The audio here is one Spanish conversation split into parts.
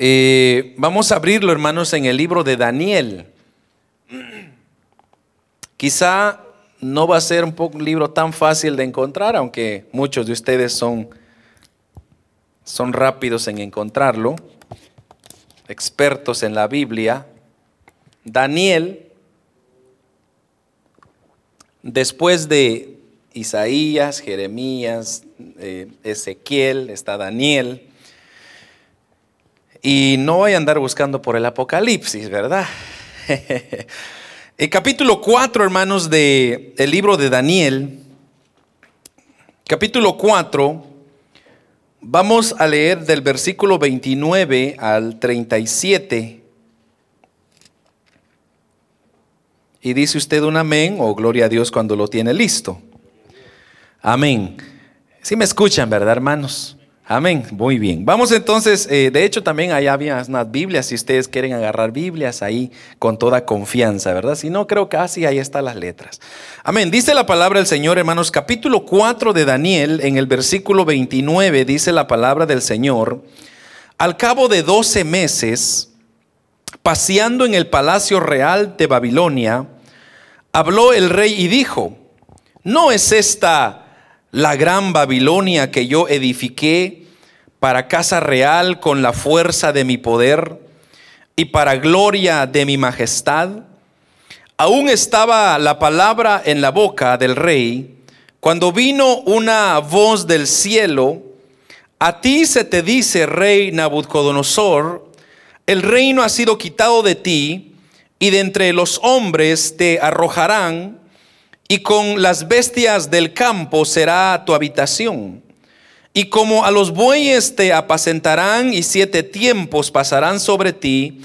Eh, vamos a abrirlo, hermanos, en el libro de Daniel. Quizá no va a ser un, poco, un libro tan fácil de encontrar, aunque muchos de ustedes son, son rápidos en encontrarlo, expertos en la Biblia. Daniel, después de Isaías, Jeremías, eh, Ezequiel, está Daniel. Y no voy a andar buscando por el Apocalipsis, ¿verdad? el capítulo 4, hermanos, del el libro de Daniel, capítulo 4, vamos a leer del versículo 29 al 37. Y dice usted un amén o gloria a Dios cuando lo tiene listo. Amén. Si me escuchan, ¿verdad, hermanos? Amén. Muy bien. Vamos entonces, eh, de hecho también ahí había unas Biblias, si ustedes quieren agarrar Biblias ahí con toda confianza, ¿verdad? Si no, creo que así ahí están las letras. Amén. Dice la palabra del Señor, hermanos, capítulo 4 de Daniel, en el versículo 29, dice la palabra del Señor, al cabo de 12 meses, paseando en el palacio real de Babilonia, habló el rey y dijo, ¿no es esta la gran Babilonia que yo edifiqué para casa real con la fuerza de mi poder y para gloria de mi majestad. Aún estaba la palabra en la boca del rey cuando vino una voz del cielo, a ti se te dice, rey Nabucodonosor, el reino ha sido quitado de ti y de entre los hombres te arrojarán y con las bestias del campo será tu habitación. Y como a los bueyes te apacentarán y siete tiempos pasarán sobre ti,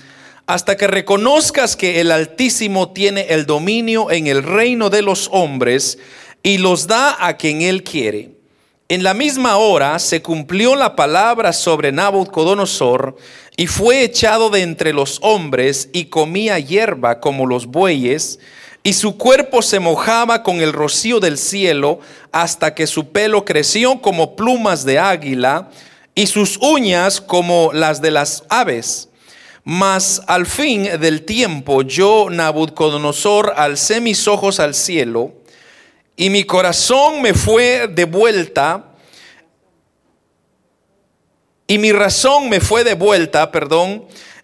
hasta que reconozcas que el Altísimo tiene el dominio en el reino de los hombres y los da a quien él quiere. En la misma hora se cumplió la palabra sobre Nabucodonosor y fue echado de entre los hombres y comía hierba como los bueyes y su cuerpo se mojaba con el rocío del cielo hasta que su pelo creció como plumas de águila y sus uñas como las de las aves. Mas al fin del tiempo yo, Nabucodonosor, alcé mis ojos al cielo y mi corazón me fue de vuelta y mi razón me fue de vuelta, perdón,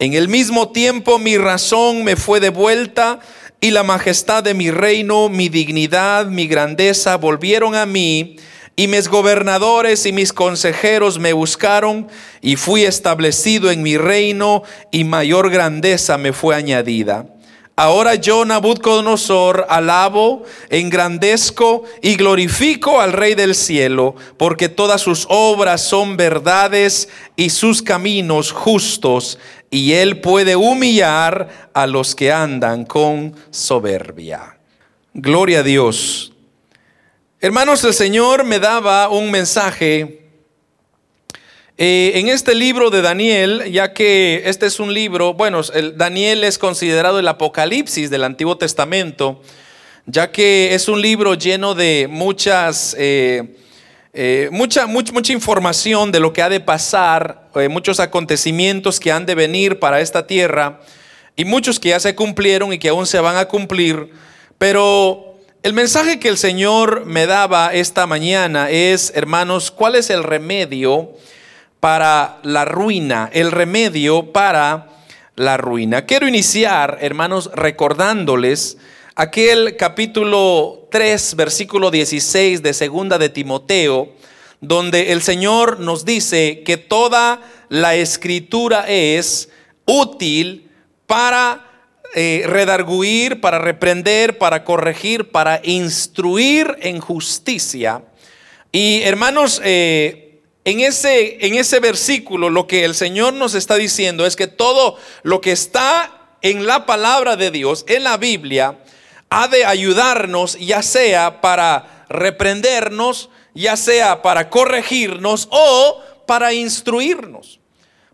En el mismo tiempo mi razón me fue devuelta y la majestad de mi reino, mi dignidad, mi grandeza volvieron a mí y mis gobernadores y mis consejeros me buscaron y fui establecido en mi reino y mayor grandeza me fue añadida. Ahora yo, Nabucodonosor, alabo, engrandezco y glorifico al Rey del cielo, porque todas sus obras son verdades y sus caminos justos y él puede humillar a los que andan con soberbia. Gloria a Dios. Hermanos, el Señor me daba un mensaje eh, en este libro de Daniel, ya que este es un libro, bueno, el Daniel es considerado el Apocalipsis del Antiguo Testamento, ya que es un libro lleno de muchas... Eh, eh, mucha, mucha, mucha, información de lo que ha de pasar, eh, muchos acontecimientos que han de venir para esta tierra y muchos que ya se cumplieron y que aún se van a cumplir. Pero el mensaje que el Señor me daba esta mañana es, hermanos, ¿cuál es el remedio para la ruina? El remedio para la ruina. Quiero iniciar, hermanos, recordándoles aquel capítulo 3, versículo 16 de segunda de Timoteo, donde el Señor nos dice que toda la escritura es útil para eh, redarguir, para reprender, para corregir, para instruir en justicia. Y hermanos, eh, en, ese, en ese versículo lo que el Señor nos está diciendo es que todo lo que está en la palabra de Dios, en la Biblia, ha de ayudarnos, ya sea para reprendernos, ya sea para corregirnos o para instruirnos.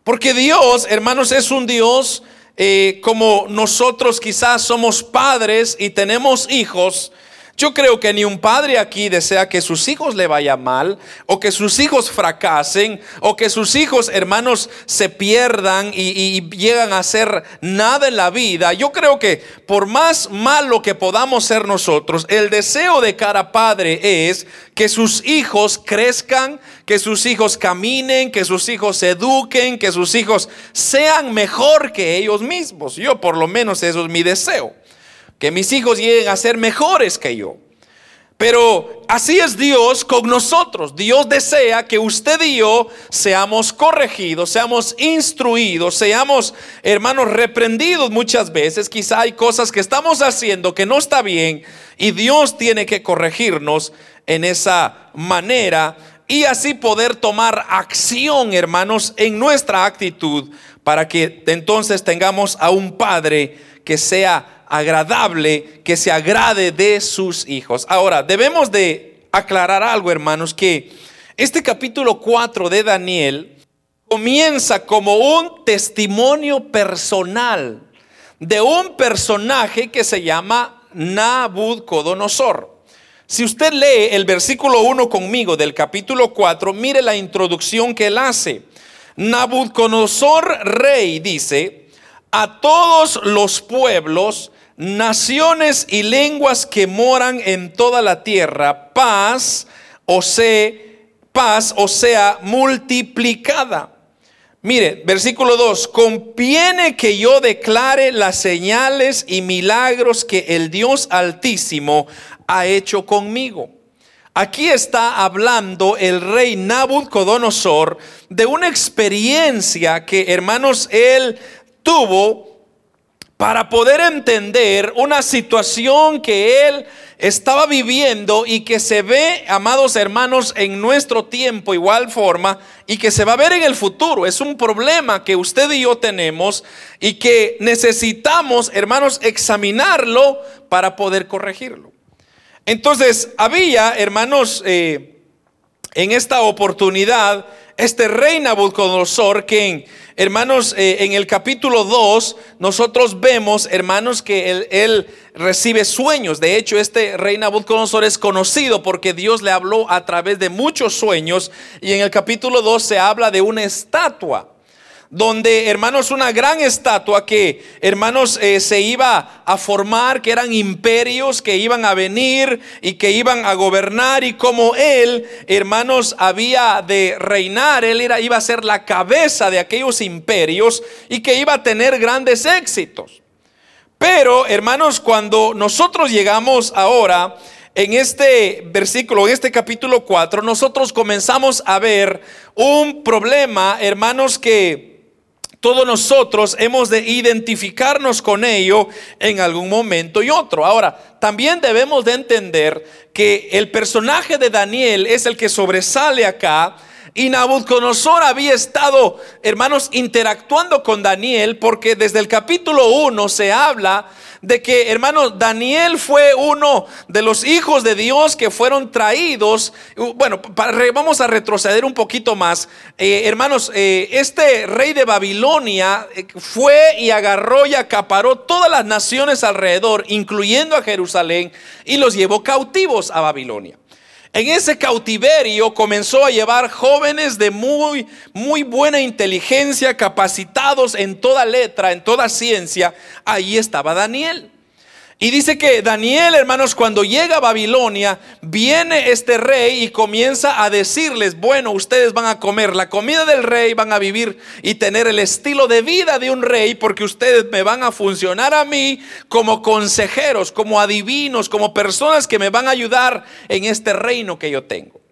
Porque Dios, hermanos, es un Dios eh, como nosotros quizás somos padres y tenemos hijos, yo creo que ni un padre aquí desea que sus hijos le vaya mal, o que sus hijos fracasen, o que sus hijos, hermanos, se pierdan y, llegan a hacer nada en la vida. Yo creo que por más malo que podamos ser nosotros, el deseo de cada padre es que sus hijos crezcan, que sus hijos caminen, que sus hijos se eduquen, que sus hijos sean mejor que ellos mismos. Yo por lo menos eso es mi deseo que mis hijos lleguen a ser mejores que yo. Pero así es Dios con nosotros. Dios desea que usted y yo seamos corregidos, seamos instruidos, seamos hermanos reprendidos muchas veces. Quizá hay cosas que estamos haciendo que no está bien y Dios tiene que corregirnos en esa manera y así poder tomar acción, hermanos, en nuestra actitud para que entonces tengamos a un Padre que sea agradable, que se agrade de sus hijos. Ahora, debemos de aclarar algo, hermanos, que este capítulo 4 de Daniel comienza como un testimonio personal de un personaje que se llama Nabucodonosor. Si usted lee el versículo 1 conmigo del capítulo 4, mire la introducción que él hace. Nabucodonosor rey dice, a todos los pueblos naciones y lenguas que moran en toda la tierra, paz o sea, paz o sea multiplicada. Mire, versículo 2, conviene que yo declare las señales y milagros que el Dios Altísimo ha hecho conmigo. Aquí está hablando el rey Nabucodonosor de una experiencia que, hermanos, él tuvo para poder entender una situación que él estaba viviendo y que se ve, amados hermanos, en nuestro tiempo igual forma y que se va a ver en el futuro. Es un problema que usted y yo tenemos y que necesitamos, hermanos, examinarlo para poder corregirlo. Entonces, había, hermanos, eh, en esta oportunidad, este rey Nabucodonosor que Hermanos, eh, en el capítulo 2 nosotros vemos, hermanos, que él, él, recibe sueños. De hecho, este rey Nabucodonosor es conocido porque Dios le habló a través de muchos sueños. Y en el capítulo 2 se habla de una estatua donde, hermanos, una gran estatua que, hermanos, eh, se iba a formar, que eran imperios que iban a venir y que iban a gobernar, y como él, hermanos, había de reinar, él era, iba a ser la cabeza de aquellos imperios y que iba a tener grandes éxitos. Pero, hermanos, cuando nosotros llegamos ahora en este versículo, en este capítulo 4, nosotros comenzamos a ver un problema, hermanos, que todos nosotros hemos de identificarnos con ello en algún momento y otro. Ahora, también debemos de entender que el personaje de Daniel es el que sobresale acá. Y Nabucodonosor había estado, hermanos, interactuando con Daniel porque desde el capítulo 1 se habla de que, hermano, Daniel fue uno de los hijos de Dios que fueron traídos. Bueno, vamos a retroceder un poquito más. Eh, hermanos, eh, este rey de Babilonia eh, fue y agarró y acaparó todas las naciones alrededor, incluyendo a Jerusalén, y los llevó cautivos a Babilonia. En ese cautiverio comenzó a llevar jóvenes de muy, muy buena inteligencia, capacitados en toda letra, en toda ciencia. Ahí estaba Daniel. Y dice que Daniel, hermanos, cuando llega a Babilonia, viene este rey y comienza a decirles, bueno, ustedes van a comer la comida del rey, van a vivir y tener el estilo de vida de un rey, porque ustedes me van a funcionar a mí como consejeros, como adivinos, como personas que me van a ayudar en este reino que yo tengo.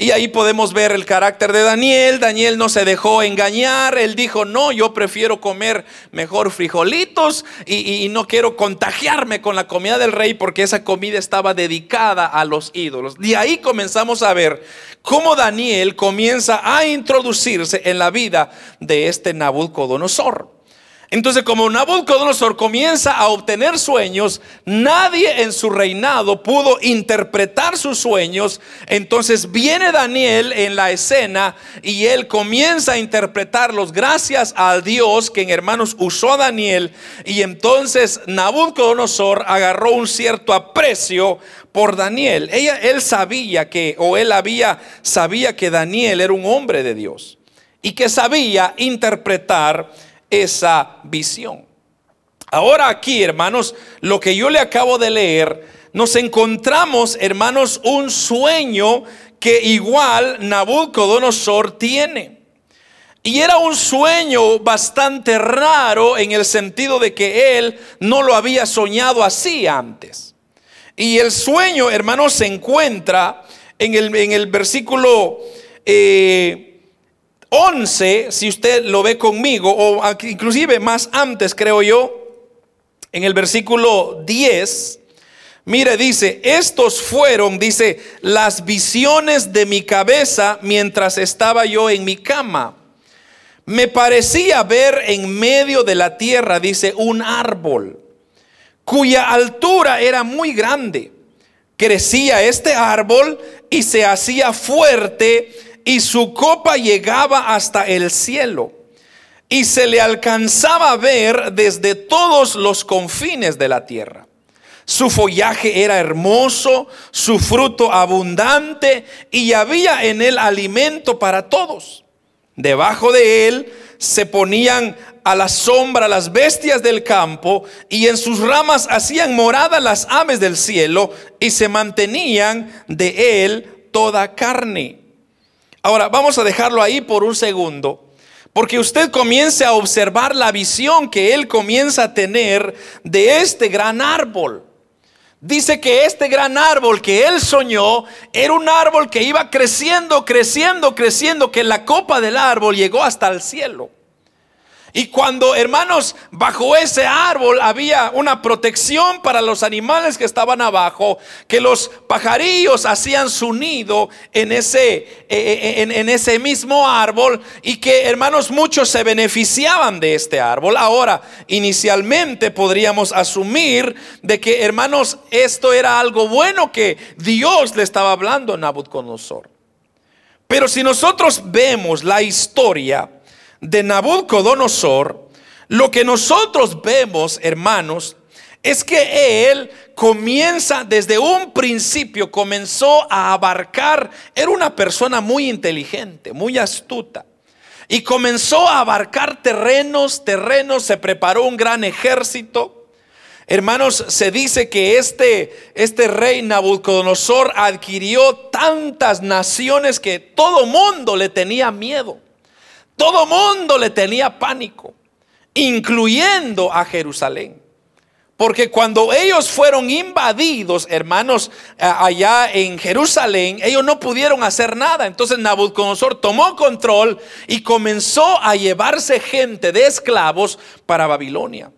Y ahí podemos ver el carácter de Daniel. Daniel no se dejó engañar. Él dijo, no, yo prefiero comer mejor frijolitos y, no quiero contagiarme con la comida del rey porque esa comida estaba dedicada a los ídolos. Y ahí comenzamos a ver cómo Daniel comienza a introducirse en la vida de este Nabucodonosor. Entonces, como Nabucodonosor comienza a obtener sueños, nadie en su reinado pudo interpretar sus sueños. Entonces viene Daniel en la escena y él comienza a interpretarlos gracias a Dios, que en hermanos usó a Daniel. Y entonces Nabucodonosor agarró un cierto aprecio por Daniel. Ella, él sabía que, o él había, sabía que Daniel era un hombre de Dios y que sabía interpretar esa visión. Ahora aquí, hermanos, lo que yo le acabo de leer, nos encontramos, hermanos, un sueño que igual Nabucodonosor tiene. Y era un sueño bastante raro en el sentido de que él no lo había soñado así antes. Y el sueño, hermanos, se encuentra en el, en el versículo eh, 11, si usted lo ve conmigo, o inclusive más antes, creo yo, en el versículo 10, mire, dice, estos fueron, dice, las visiones de mi cabeza mientras estaba yo en mi cama. Me parecía ver en medio de la tierra, dice, un árbol, cuya altura era muy grande. Crecía este árbol y se hacía fuerte y su copa llegaba hasta el cielo y se le alcanzaba a ver desde todos los confines de la tierra. Su follaje era hermoso, su fruto abundante y había en él alimento para todos. Debajo de él se ponían a la sombra las bestias del campo y en sus ramas hacían morada las aves del cielo y se mantenían de él toda carne. Ahora, vamos a dejarlo ahí por un segundo. Porque usted comience a observar la visión que él comienza a tener de este gran árbol. Dice que este gran árbol que él soñó era un árbol que iba creciendo, creciendo, creciendo, que la copa del árbol llegó hasta el cielo. Y cuando, hermanos, bajo ese árbol había una protección para los animales que estaban abajo, que los pajarillos hacían su nido en ese, eh, eh, en, en ese mismo árbol y que, hermanos, muchos se beneficiaban de este árbol. Ahora, inicialmente podríamos asumir de que, hermanos, esto era algo bueno que Dios le estaba hablando a Nabucodonosor. Pero si nosotros vemos la historia, de Nabucodonosor, lo que nosotros vemos, hermanos, es que él comienza desde un principio, comenzó a abarcar, era una persona muy inteligente, muy astuta. Y comenzó a abarcar terrenos, terrenos, se preparó un gran ejército. Hermanos, se dice que este, este rey Nabucodonosor adquirió tantas naciones que todo mundo le tenía miedo. Todo mundo le tenía pánico, incluyendo a Jerusalén. Porque cuando ellos fueron invadidos, hermanos, allá en Jerusalén, ellos no pudieron hacer nada. Entonces Nabucodonosor tomó control y comenzó a llevarse gente de esclavos para Babilonia.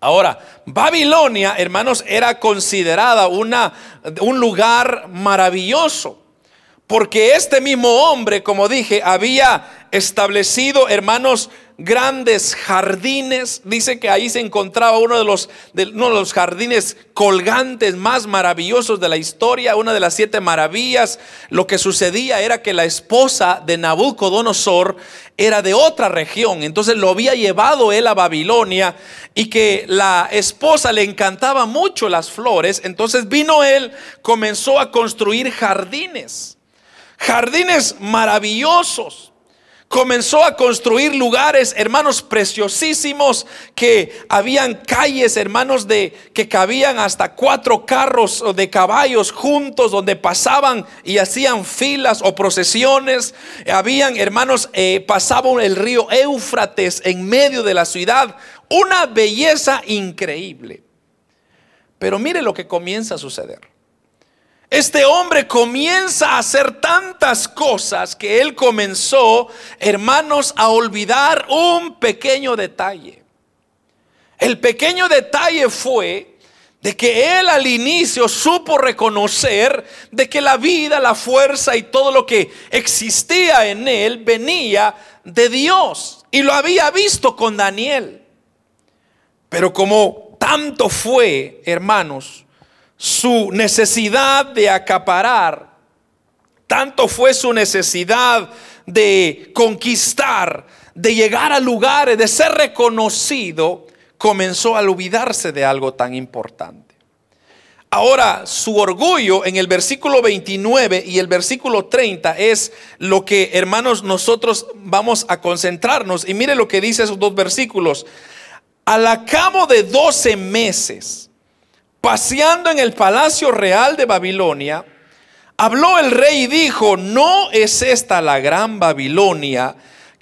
Ahora, Babilonia, hermanos, era considerada una, un lugar maravilloso. Porque este mismo hombre, como dije, había establecido, hermanos, grandes jardines. Dice que ahí se encontraba uno de, los, de, uno de los jardines colgantes más maravillosos de la historia, una de las siete maravillas. Lo que sucedía era que la esposa de Nabucodonosor era de otra región, entonces lo había llevado él a Babilonia y que la esposa le encantaba mucho las flores, entonces vino él, comenzó a construir jardines jardines maravillosos. Comenzó a construir lugares, hermanos, preciosísimos, que habían calles, hermanos, de que cabían hasta cuatro carros de caballos juntos, donde pasaban y hacían filas o procesiones. Habían, hermanos, eh, pasaban el río Éufrates en medio de la ciudad. Una belleza increíble. Pero mire lo que comienza a suceder. Este hombre comienza a hacer tantas cosas que él comenzó, hermanos, a olvidar un pequeño detalle. El pequeño detalle fue de que él al inicio supo reconocer de que la vida, la fuerza y todo lo que existía en él venía de Dios. Y lo había visto con Daniel. Pero como tanto fue, hermanos, su necesidad de acaparar, tanto fue su necesidad de conquistar, de llegar a lugares, de ser reconocido, comenzó a olvidarse de algo tan importante. Ahora, su orgullo en el versículo 29 y el versículo 30 es lo que, hermanos, nosotros vamos a concentrarnos. Y mire lo que dice esos dos versículos. Al cabo de 12 meses, paseando en el palacio real de Babilonia, habló el rey y dijo, no es esta la gran Babilonia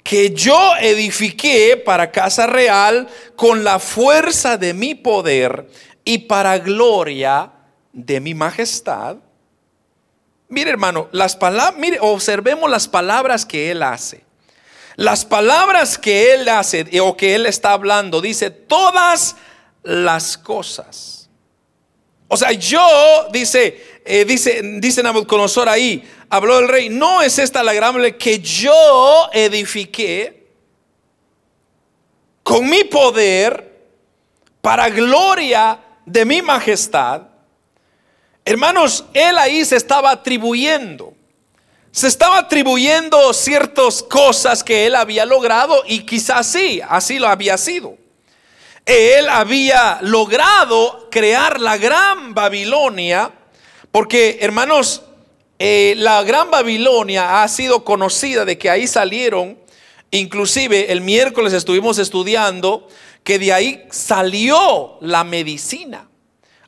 que yo edifiqué para casa real con la fuerza de mi poder y para gloria de mi majestad. Mire, hermano, las palabras, mire, observemos las palabras que él hace. Las palabras que él hace o que él está hablando, dice todas las cosas. O sea, yo, dice, eh, dice, Nabucodonosor ahí, habló el rey, no es esta la gran que yo edifiqué con mi poder para gloria de mi majestad. Hermanos, él ahí se estaba atribuyendo. Se estaba atribuyendo ciertas cosas que él había logrado y quizás sí, así lo había sido. Él había logrado crear la gran Babilonia, porque hermanos, eh, la gran Babilonia ha sido conocida de que ahí salieron, inclusive el miércoles estuvimos estudiando que de ahí salió la medicina.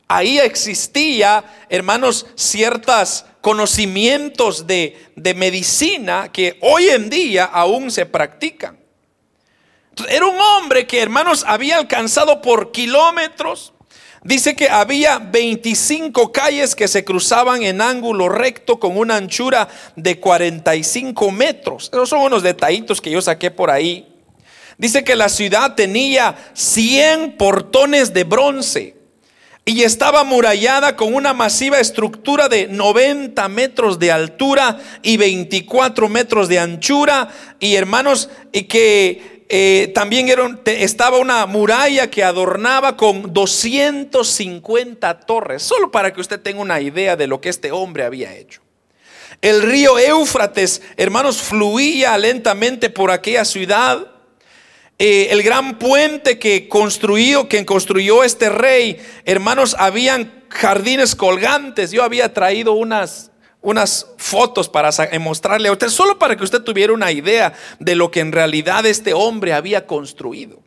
Ahí existía, hermanos, ciertos conocimientos de, de medicina que hoy en día aún se practican. Era un hombre que, hermanos, había alcanzado por kilómetros. Dice que había 25 calles que se cruzaban en ángulo recto con una anchura de 45 metros. Esos son unos detallitos que yo saqué por ahí. Dice que la ciudad tenía 100 portones de bronce y estaba amurallada con una masiva estructura de 90 metros de altura y 24 metros de anchura. Y hermanos, y que eh, también estaba una muralla que adornaba con 250 torres, solo para que usted tenga una idea de lo que este hombre había hecho. El río Éufrates, hermanos, fluía lentamente por aquella ciudad eh, el gran puente que construyó, que construyó este rey, hermanos, habían jardines colgantes. Yo había traído unas, unas fotos para mostrarle a usted, solo para que usted tuviera una idea de lo que en realidad este hombre había construido.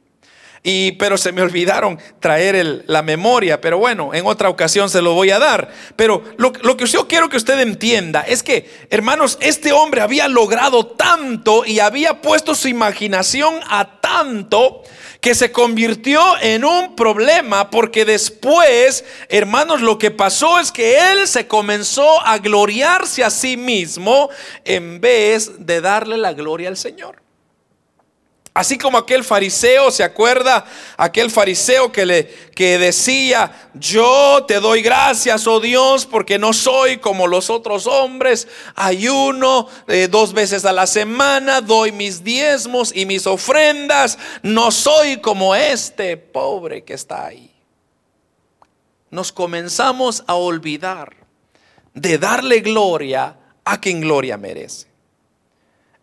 Y, pero se me olvidaron traer la memoria, pero bueno, en otra ocasión se lo voy a dar. Pero lo, lo que yo quiero que usted entienda es que, hermanos, este hombre había logrado tanto y había puesto su imaginación a tanto que se convirtió en un problema porque después, hermanos, lo que pasó es que él se comenzó a gloriarse a sí mismo en vez de darle la gloria al Señor. Así como aquel fariseo, ¿se acuerda? Aquel fariseo que le que decía, "Yo te doy gracias, oh Dios, porque no soy como los otros hombres, ayuno eh, dos veces a la semana, doy mis diezmos y mis ofrendas, no soy como este pobre que está ahí." Nos comenzamos a olvidar de darle gloria a quien gloria merece.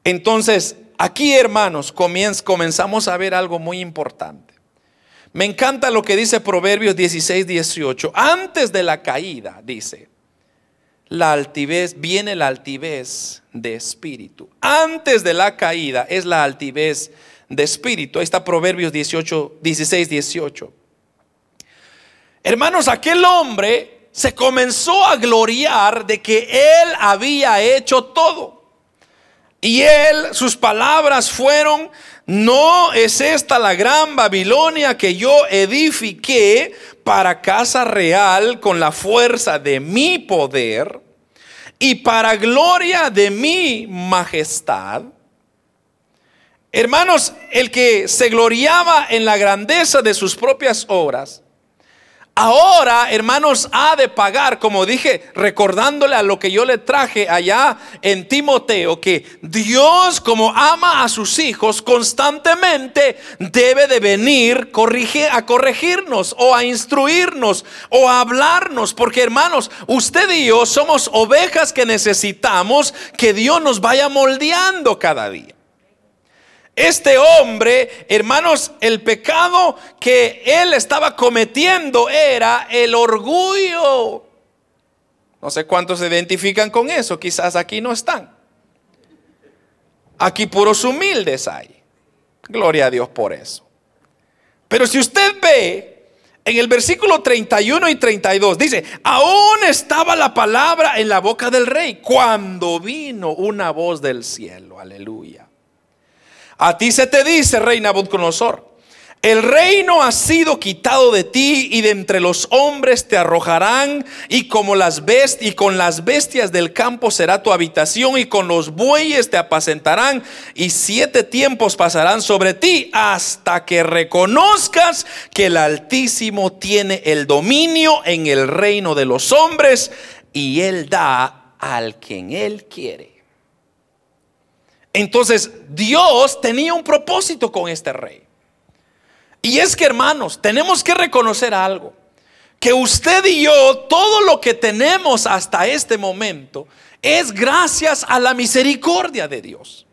Entonces, Aquí, hermanos, comenzamos a ver algo muy importante. Me encanta lo que dice Proverbios 16, 18. Antes de la caída, dice, la altivez, viene la altivez de espíritu. Antes de la caída es la altivez de espíritu. Ahí está Proverbios 18, 16, 18. Hermanos, aquel hombre se comenzó a gloriar de que él había hecho todo. Y él, sus palabras fueron, no es esta la gran Babilonia que yo edifiqué para casa real con la fuerza de mi poder y para gloria de mi majestad. Hermanos, el que se gloriaba en la grandeza de sus propias obras, ahora, hermanos, ha de pagar, como dije, recordándole a lo que yo le traje allá en Timoteo, que Dios, como ama a sus hijos, constantemente debe de venir a corregirnos o a instruirnos o a hablarnos, porque hermanos, usted y yo somos ovejas que necesitamos que Dios nos vaya moldeando cada día. Este hombre, hermanos, el pecado que él estaba cometiendo era el orgullo. No sé cuántos se identifican con eso, quizás aquí no están. Aquí puros humildes hay. Gloria a Dios por eso. Pero si usted ve en el versículo 31 y 32, dice, aún estaba la palabra en la boca del rey cuando vino una voz del cielo. Aleluya. A ti se te dice, rey Nabucodonosor, el reino ha sido quitado de ti y de entre los hombres te arrojarán y como las best y con las bestias del campo será tu habitación y con los bueyes te apacentarán y siete tiempos pasarán sobre ti hasta que reconozcas que el Altísimo tiene el dominio en el reino de los hombres y él da al quien él quiere. Entonces Dios tenía un propósito con este rey. Y es que hermanos, tenemos que reconocer algo. Que usted y yo, todo lo que tenemos hasta este momento, es gracias a la misericordia de Dios.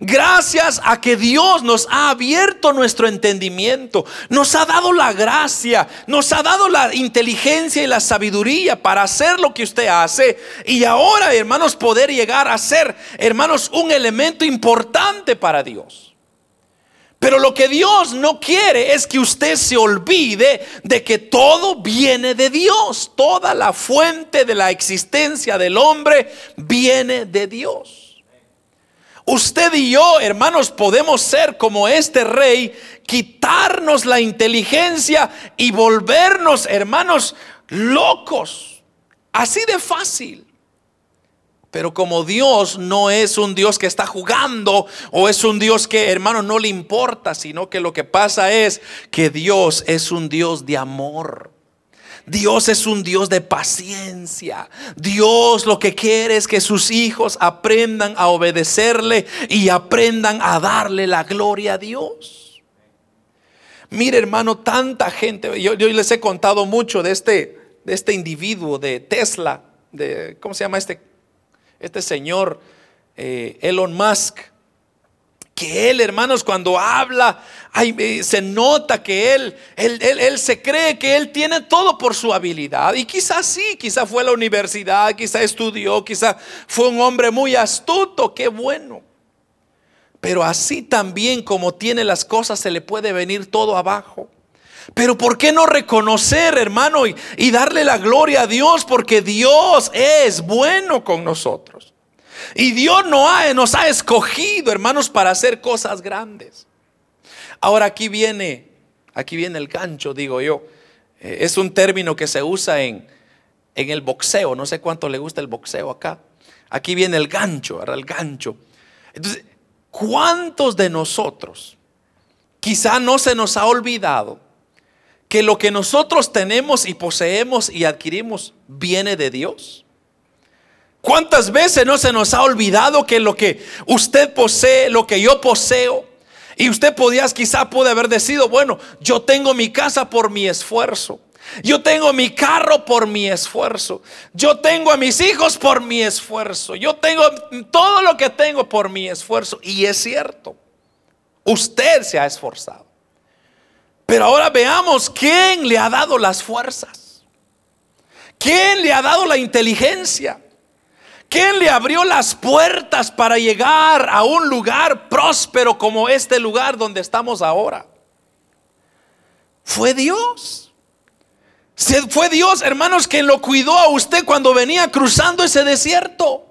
Gracias a que Dios nos ha abierto nuestro entendimiento, nos ha dado la gracia, nos ha dado la inteligencia y la sabiduría para hacer lo que usted hace. Y ahora, hermanos, poder llegar a ser, hermanos, un elemento importante para Dios. Pero lo que Dios no quiere es que usted se olvide de que todo viene de Dios. Toda la fuente de la existencia del hombre viene de Dios. Usted y yo, hermanos, podemos ser como este rey, quitarnos la inteligencia y volvernos, hermanos, locos. Así de fácil. Pero como Dios no es un Dios que está jugando o es un Dios que, hermano, no le importa, sino que lo que pasa es que Dios es un Dios de amor. Dios es un Dios de paciencia. Dios lo que quiere es que sus hijos aprendan a obedecerle y aprendan a darle la gloria a Dios. Mire hermano, tanta gente, yo, les he contado mucho de este, de este individuo de Tesla, de, ¿cómo se llama este, este señor? Eh, Elon Musk que él, hermanos, cuando habla, se nota que él él, él, se cree que él tiene todo por su habilidad. Y quizás sí, quizás fue a la universidad, quizás estudió, quizás fue un hombre muy astuto, qué bueno. Pero así también como tiene las cosas, se le puede venir todo abajo. Pero ¿por qué no reconocer, hermano, y, y darle la gloria a Dios? Porque Dios es bueno con nosotros. Y Dios no ha, nos ha escogido, hermanos, para hacer cosas grandes. Ahora aquí viene, aquí viene el gancho, digo yo. Eh, es un término que se usa en, en el boxeo. No sé cuánto le gusta el boxeo acá. Aquí viene el gancho, ¿verdad? El gancho. Entonces, ¿cuántos de nosotros quizá no se nos ha olvidado que lo que nosotros tenemos y poseemos y adquirimos viene de Dios? ¿Cuántas veces no se nos ha olvidado que lo que usted posee, lo que yo poseo, y usted podía, quizá puede haber decidido, bueno, yo tengo mi casa por mi esfuerzo. Yo tengo mi carro por mi esfuerzo. Yo tengo a mis hijos por mi esfuerzo. Yo tengo todo lo que tengo por mi esfuerzo. Y es cierto, usted se ha esforzado. Pero ahora veamos quién le ha dado las fuerzas. ¿Quién le ha dado la inteligencia? ¿Quién le abrió las puertas para llegar a un lugar próspero como este lugar donde estamos ahora? Fue Dios. Fue Dios, hermanos, quien lo cuidó a usted cuando venía cruzando ese desierto.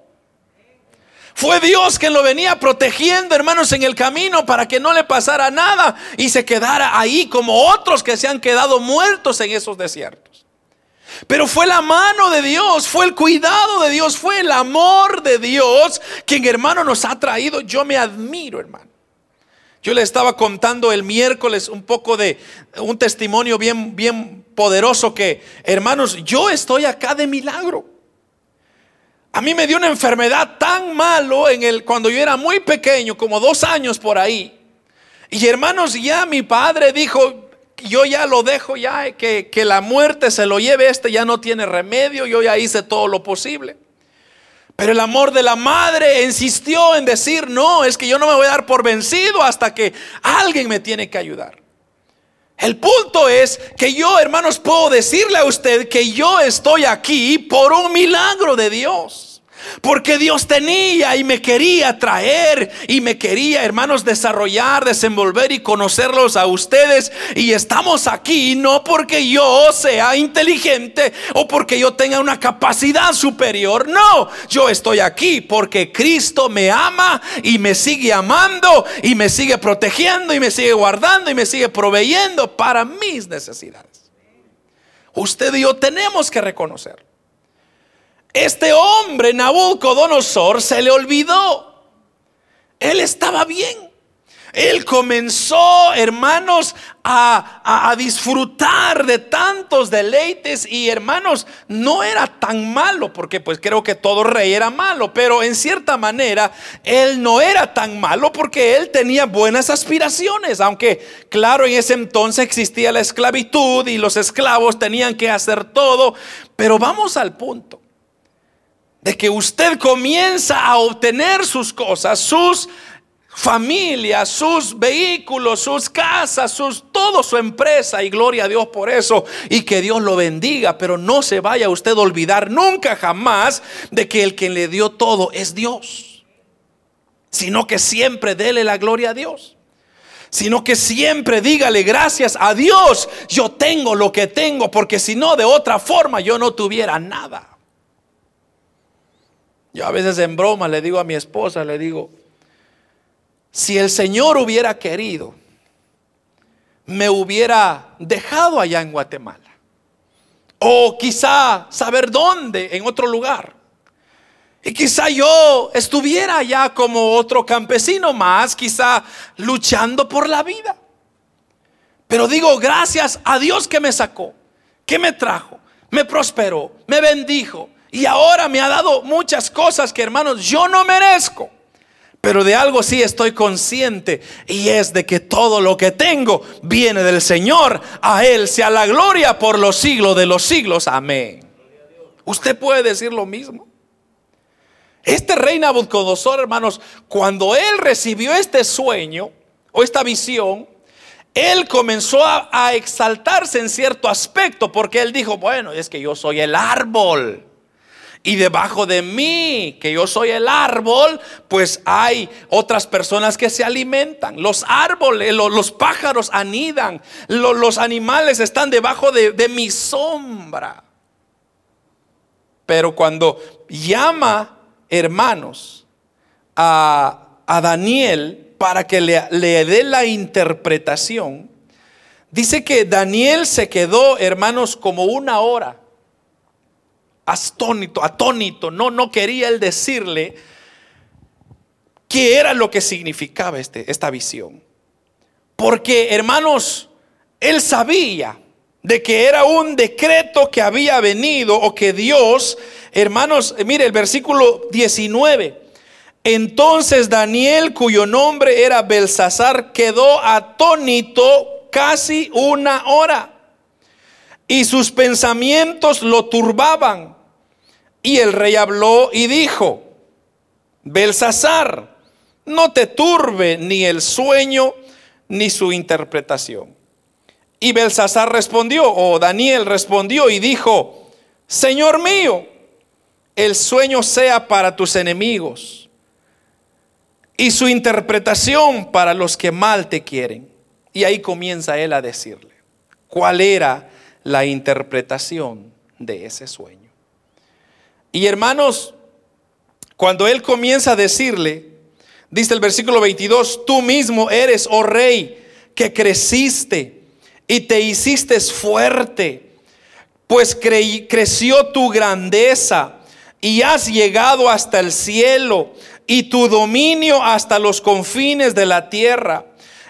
Fue Dios quien lo venía protegiendo, hermanos, en el camino para que no le pasara nada y se quedara ahí como otros que se han quedado muertos en esos desiertos. Pero fue la mano de Dios, fue el cuidado de Dios, fue el amor de Dios quien hermano nos ha traído. Yo me admiro, hermano. Yo le estaba contando el miércoles un poco de un testimonio bien, bien poderoso que, hermanos, yo estoy acá de milagro. A mí me dio una enfermedad tan malo en el, cuando yo era muy pequeño, como dos años por ahí. Y hermanos, ya mi padre dijo, yo ya lo dejo, ya que, que la muerte se lo lleve, este ya no tiene remedio, yo ya hice todo lo posible. Pero el amor de la madre insistió en decir, no, es que yo no me voy a dar por vencido hasta que alguien me tiene que ayudar. El punto es que yo, hermanos, puedo decirle a usted que yo estoy aquí por un milagro de Dios. Porque Dios tenía y me quería traer y me quería, hermanos, desarrollar, desenvolver y conocerlos a ustedes. Y estamos aquí no porque yo sea inteligente o porque yo tenga una capacidad superior. No, yo estoy aquí porque Cristo me ama y me sigue amando y me sigue protegiendo y me sigue guardando y me sigue proveyendo para mis necesidades. Usted y yo tenemos que reconocer este hombre, Nabucodonosor, se le olvidó. Él estaba bien. Él comenzó, hermanos, a, disfrutar de tantos deleites y hermanos, no era tan malo, porque pues creo que todo rey era malo, pero en cierta manera él no era tan malo porque él tenía buenas aspiraciones, aunque claro, en ese entonces existía la esclavitud y los esclavos tenían que hacer todo, pero vamos al punto de que usted comienza a obtener sus cosas, sus familias, sus vehículos, sus casas, sus todo su empresa y gloria a Dios por eso y que Dios lo bendiga, pero no se vaya usted a olvidar nunca jamás de que el que le dio todo es Dios. Sino que siempre dele la gloria a Dios sino que siempre dígale gracias a Dios, yo tengo lo que tengo, porque si no, de otra forma yo no tuviera nada. Yo a veces en broma le digo a mi esposa, le digo, si el Señor hubiera querido, me hubiera dejado allá en Guatemala. O quizá saber dónde, en otro lugar. Y quizá yo estuviera allá como otro campesino más, quizá luchando por la vida. Pero digo, gracias a Dios que me sacó, que me trajo, me prosperó, me bendijo, y ahora me ha dado muchas cosas que hermanos yo no merezco. Pero de algo sí estoy consciente y es de que todo lo que tengo viene del Señor. A Él sea la gloria por los siglos de los siglos. Amén. ¿Usted puede decir lo mismo? Este rey Nabucodonosor, hermanos, cuando él recibió este sueño o esta visión, él comenzó a, a exaltarse en cierto aspecto porque él dijo, bueno, es que yo soy el árbol y debajo de mí, que yo soy el árbol, pues hay otras personas que se alimentan. Los árboles, los, pájaros anidan, los, animales están debajo de, mi sombra. Pero cuando llama, hermanos, a, Daniel para que le, dé la interpretación, dice que Daniel se quedó, hermanos, como una hora astónito, atónito, no, no quería él decirle qué era lo que significaba este, esta visión. Porque, hermanos, él sabía de que era un decreto que había venido o que Dios, hermanos, mire el versículo 19. Entonces Daniel, cuyo nombre era Belsasar, quedó atónito casi una hora y sus pensamientos lo turbaban y el rey habló y dijo, Belsasar, no te turbe ni el sueño ni su interpretación. Y Belsasar respondió, o Daniel respondió y dijo, Señor mío, el sueño sea para tus enemigos y su interpretación para los que mal te quieren. Y ahí comienza él a decirle cuál era la interpretación de ese sueño. Y hermanos, cuando él comienza a decirle, dice el versículo 22, tú mismo eres, oh rey, que creciste y te hiciste fuerte, pues creció tu grandeza y has llegado hasta el cielo y tu dominio hasta los confines de la tierra.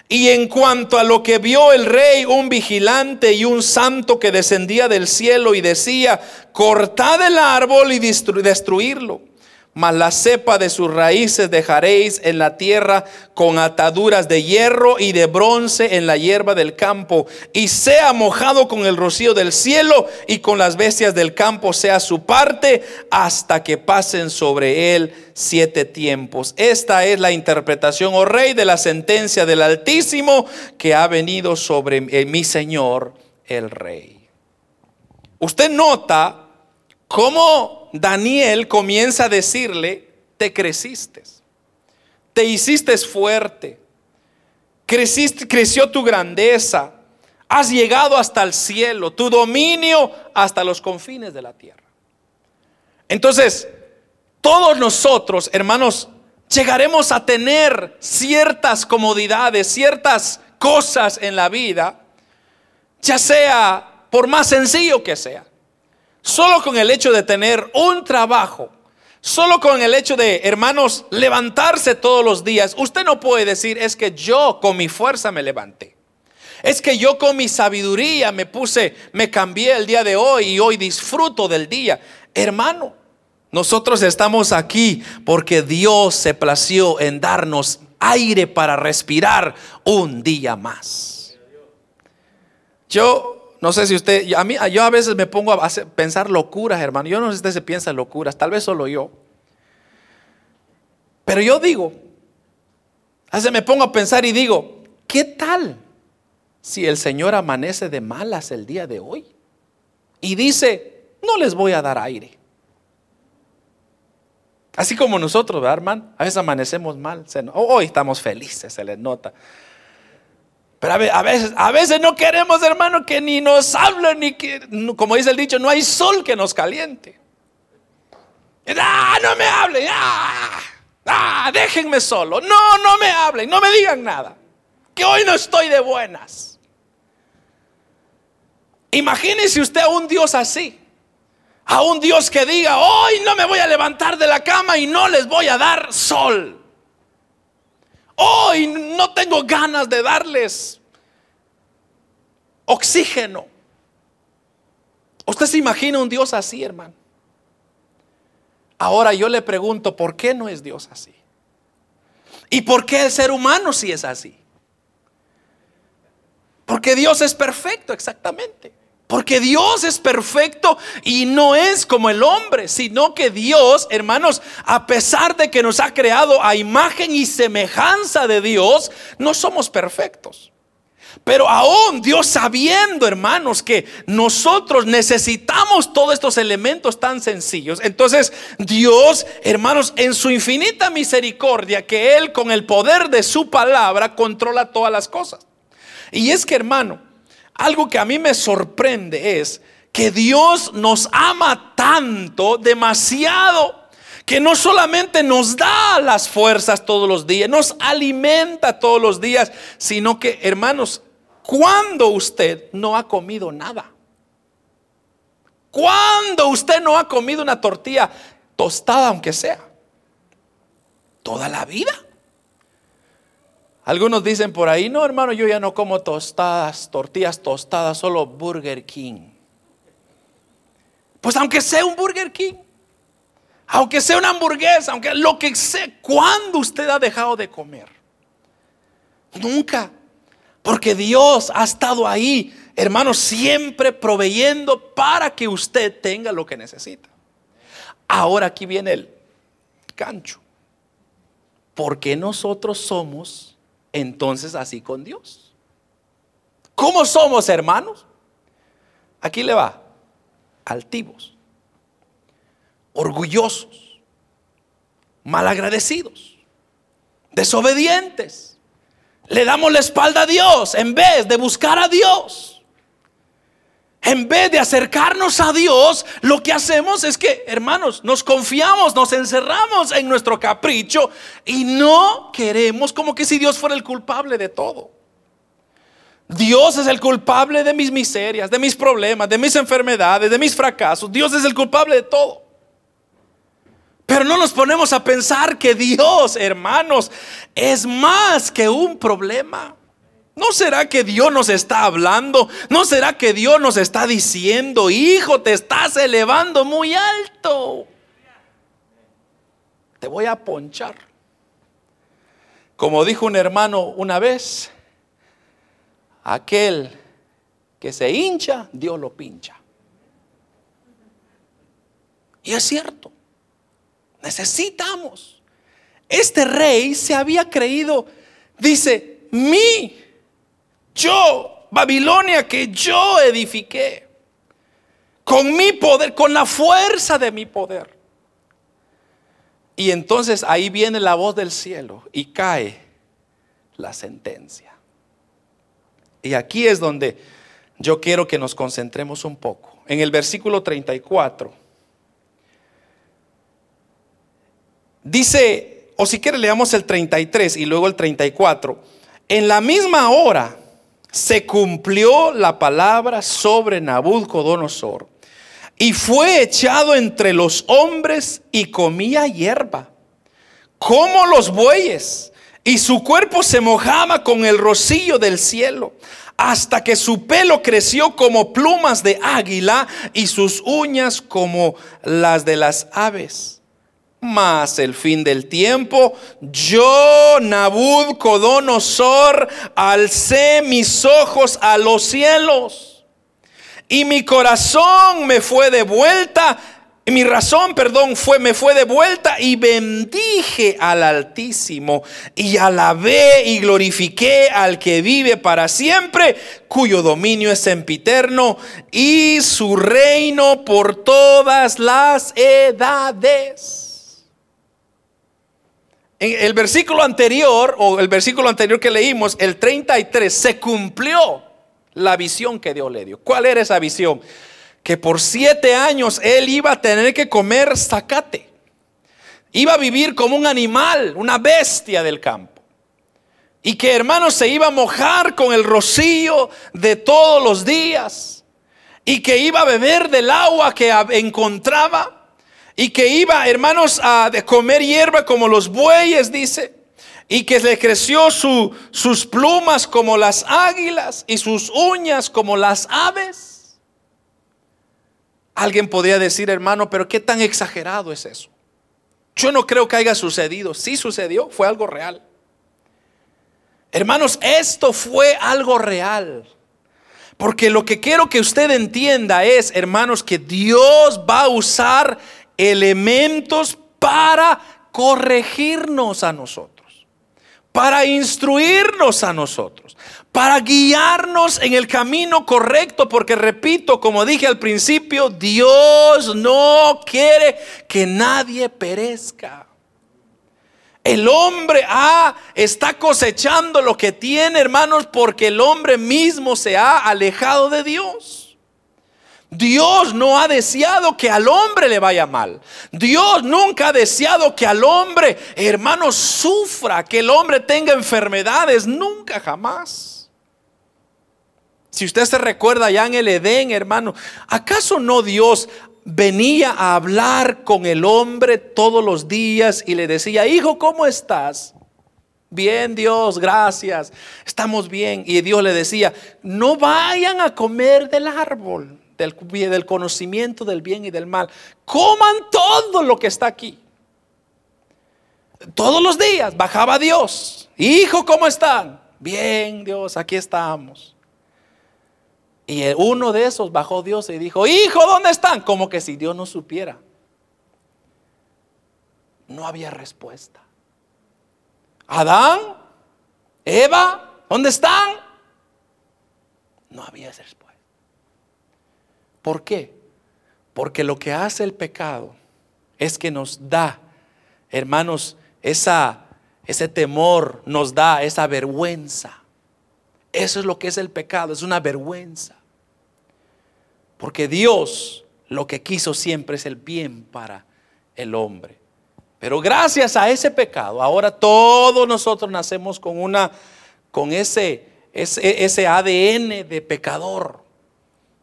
Y en cuanto a lo que vio el rey, un vigilante y un santo que descendía del cielo y decía, cortad el árbol y destruirlo mas la cepa de sus raíces dejaréis en la tierra con ataduras de hierro y de bronce en la hierba del campo, y sea mojado con el rocío del cielo y con las bestias del campo sea su parte hasta que pasen sobre él siete tiempos. Esta es la interpretación, oh rey, de la sentencia del Altísimo que ha venido sobre mi Señor el rey. Usted nota cómo Daniel comienza a decirle, te creciste, te hiciste fuerte, creciste, creció tu grandeza, has llegado hasta el cielo, tu dominio hasta los confines de la tierra. Entonces, todos nosotros, hermanos, llegaremos a tener ciertas comodidades, ciertas cosas en la vida, ya sea por más sencillo que sea. Solo con el hecho de tener un trabajo, solo con el hecho de, hermanos, levantarse todos los días, usted no puede decir, es que yo con mi fuerza me levanté. Es que yo con mi sabiduría me puse, me cambié el día de hoy y hoy disfruto del día. Hermano, nosotros estamos aquí porque Dios se plació en darnos aire para respirar un día más. Yo no sé si usted, a mí, yo a veces me pongo a pensar locuras, hermano. Yo no sé si usted se piensa locuras, tal vez solo yo. Pero yo digo, a veces me pongo a pensar y digo, ¿qué tal si el Señor amanece de malas el día de hoy? Y dice, no les voy a dar aire. Así como nosotros, ¿verdad, hermano? A veces amanecemos mal. Hoy estamos felices, se les nota. Pero a veces, a veces no queremos, hermano, que ni nos hablen, ni que, como dice el dicho, no hay sol que nos caliente. Ah, no me hablen, ah, ah, déjenme solo. No, no me hablen, no me digan nada. Que hoy no estoy de buenas. Imagínese usted a un Dios así. A un Dios que diga, hoy no me voy a levantar de la cama y no les voy a dar sol. Hoy no tengo ganas de darles oxígeno. ¿Usted se imagina un Dios así, hermano? Ahora yo le pregunto, ¿por qué no es Dios así? ¿Y por qué el ser humano sí es así? Porque Dios es perfecto, exactamente. Porque Dios es perfecto y no es como el hombre, sino que Dios, hermanos, a pesar de que nos ha creado a imagen y semejanza de Dios, no somos perfectos. Pero aún Dios sabiendo, hermanos, que nosotros necesitamos todos estos elementos tan sencillos. Entonces Dios, hermanos, en su infinita misericordia, que Él con el poder de su palabra controla todas las cosas. Y es que, hermano, algo que a mí me sorprende es que Dios nos ama tanto, demasiado, que no solamente nos da las fuerzas todos los días, nos alimenta todos los días, sino que, hermanos, cuando usted no ha comido nada, cuando usted no ha comido una tortilla tostada, aunque sea, toda la vida. Algunos dicen por ahí, no hermano, yo ya no como tostadas, tortillas tostadas, solo Burger King. Pues aunque sea un Burger King, aunque sea una hamburguesa, aunque lo que sea, ¿cuándo usted ha dejado de comer? Nunca. Porque Dios ha estado ahí, hermano, siempre proveyendo para que usted tenga lo que necesita. Ahora aquí viene el cancho. Porque nosotros somos entonces así con Dios. ¿Cómo somos hermanos? Aquí le va. Altivos, orgullosos, malagradecidos, desobedientes. Le damos la espalda a Dios en vez de buscar a Dios. En vez de acercarnos a Dios, lo que hacemos es que, hermanos, nos confiamos, nos encerramos en nuestro capricho y no queremos como que si Dios fuera el culpable de todo. Dios es el culpable de mis miserias, de mis problemas, de mis enfermedades, de mis fracasos. Dios es el culpable de todo. Pero no nos ponemos a pensar que Dios, hermanos, es más que un problema. ¿No será que Dios nos está hablando? ¿No será que Dios nos está diciendo, hijo, te estás elevando muy alto? Te voy a ponchar. Como dijo un hermano una vez, aquel que se hincha, Dios lo pincha. Y es cierto, necesitamos. Este rey se había creído, dice, mi, yo, Babilonia que yo edifiqué, con mi poder, con la fuerza de mi poder. Y entonces ahí viene la voz del cielo y cae la sentencia. Y aquí es donde yo quiero que nos concentremos un poco. En el versículo 34 dice, o si quiere leamos el 33 y luego el 34, en la misma hora se cumplió la palabra sobre Nabucodonosor y fue echado entre los hombres y comía hierba, como los bueyes, y su cuerpo se mojaba con el rocío del cielo hasta que su pelo creció como plumas de águila y sus uñas como las de las aves. Mas el fin del tiempo, yo, Nabucodonosor, alcé mis ojos a los cielos y mi corazón me fue de vuelta mi razón, perdón, fue, me fue de vuelta y bendije al Altísimo y alabé y glorifiqué al que vive para siempre, cuyo dominio es sempiterno y su reino por todas las edades. En el versículo anterior, o el versículo anterior que leímos, el 33, se cumplió la visión que Dios le dio. ¿Cuál era esa visión? que por siete años él iba a tener que comer zacate. Iba a vivir como un animal, una bestia del campo. Y que hermanos se iba a mojar con el rocío de todos los días. Y que iba a beber del agua que encontraba. Y que iba, hermanos, a comer hierba como los bueyes, dice. Y que le creció su, sus plumas como las águilas y sus uñas como las aves. Alguien podría decir, hermano, pero qué tan exagerado es eso. Yo no creo que haya sucedido. Sí sucedió, fue algo real. Hermanos, esto fue algo real. Porque lo que quiero que usted entienda es, hermanos, que Dios va a usar elementos para corregirnos a nosotros, para instruirnos a nosotros para guiarnos en el camino correcto, porque repito, como dije al principio, Dios no quiere que nadie perezca. El hombre ah, está cosechando lo que tiene, hermanos, porque el hombre mismo se ha alejado de Dios. Dios no ha deseado que al hombre le vaya mal. Dios nunca ha deseado que al hombre, hermanos, sufra, que el hombre tenga enfermedades, nunca jamás. Si usted se recuerda ya en el Edén, hermano, ¿acaso no Dios venía a hablar con el hombre todos los días y le decía, hijo, ¿cómo estás? Bien, Dios, gracias. Estamos bien. Y Dios le decía, no vayan a comer del árbol, del, conocimiento del bien y del mal. Coman todo lo que está aquí. Todos los días bajaba Dios. Hijo, ¿cómo están? Bien, Dios, aquí estamos. Y uno de esos bajó Dios y dijo, hijo, ¿dónde están? Como que si Dios no supiera. No había respuesta. Adán, Eva, ¿dónde están? No había respuesta. ¿Por qué? Porque lo que hace el pecado es que nos da, hermanos, esa, ese temor, nos da esa vergüenza. Eso es lo que es el pecado, es una vergüenza. Porque Dios lo que quiso siempre es el bien para el hombre. Pero gracias a ese pecado, ahora todos nosotros nacemos con una con ese, ese, ese ADN de pecador.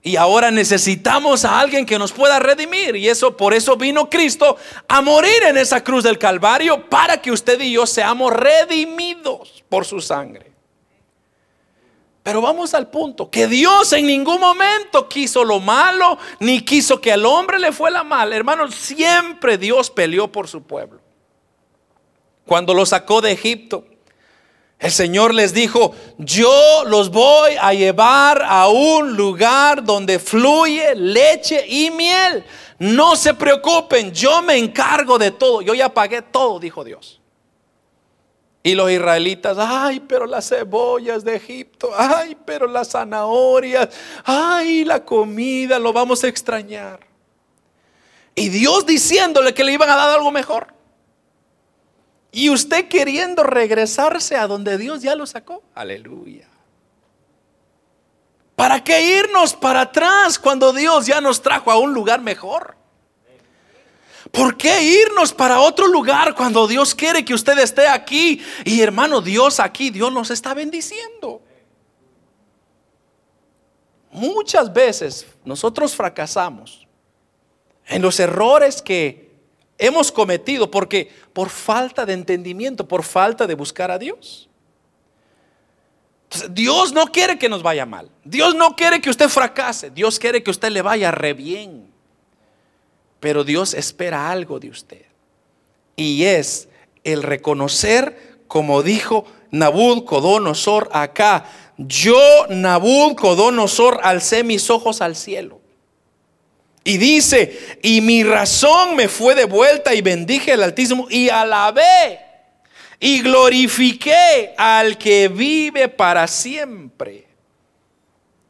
Y ahora necesitamos a alguien que nos pueda redimir. Y eso, por eso vino Cristo a morir en esa cruz del Calvario para que usted y yo seamos redimidos por su sangre. Pero vamos al punto, que Dios en ningún momento quiso lo malo, ni quiso que al hombre le fuera mal. Hermanos, siempre Dios peleó por su pueblo. Cuando lo sacó de Egipto, el Señor les dijo, yo los voy a llevar a un lugar donde fluye leche y miel. No se preocupen, yo me encargo de todo. Yo ya pagué todo, dijo Dios. Y los israelitas, ay, pero las cebollas de Egipto, ay, pero las zanahorias, ay, la comida, lo vamos a extrañar. Y Dios diciéndole que le iban a dar algo mejor. Y usted queriendo regresarse a donde Dios ya lo sacó. Aleluya. ¿Para qué irnos para atrás cuando Dios ya nos trajo a un lugar mejor? ¿Por qué irnos para otro lugar cuando Dios quiere que usted esté aquí? Y hermano, Dios aquí, Dios nos está bendiciendo. Muchas veces nosotros fracasamos en los errores que hemos cometido porque por falta de entendimiento, por falta de buscar a Dios. Dios no quiere que nos vaya mal. Dios no quiere que usted fracase. Dios quiere que usted le vaya re bien. Pero Dios espera algo de usted. Y es el reconocer, como dijo Nabucodonosor acá, yo Nabucodonosor alcé mis ojos al cielo. Y dice, y mi razón me fue de vuelta y bendije al Altísimo y alabé y glorifiqué al que vive para siempre,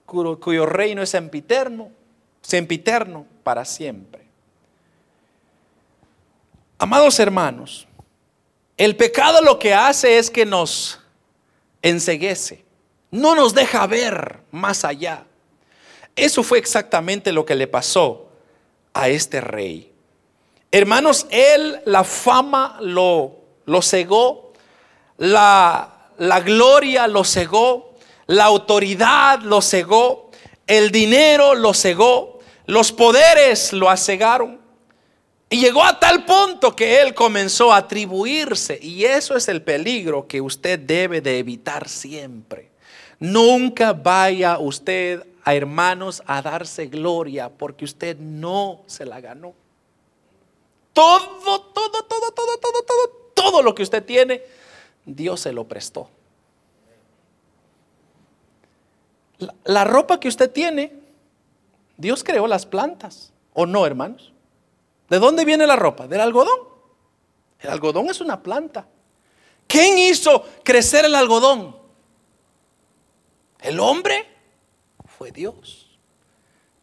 cuyo, cuyo reino es sempiterno, sempiterno para siempre. Amados hermanos, el pecado lo que hace es que nos enseguece, no nos deja ver más allá. Eso fue exactamente lo que le pasó a este rey. Hermanos, él la fama lo, lo cegó, la, la gloria lo cegó, la autoridad lo cegó, el dinero lo cegó, los poderes lo acegaron. Y llegó a tal punto que él comenzó a atribuirse. Y eso es el peligro que usted debe de evitar siempre. Nunca vaya usted a hermanos a darse gloria porque usted no se la ganó. Todo, todo, todo, todo, todo, todo, todo lo que usted tiene, Dios se lo prestó. La, la ropa que usted tiene, Dios creó las plantas, ¿o no, hermanos? ¿De dónde viene la ropa? Del algodón. El algodón es una planta. ¿Quién hizo crecer el algodón? ¿El hombre? Fue Dios.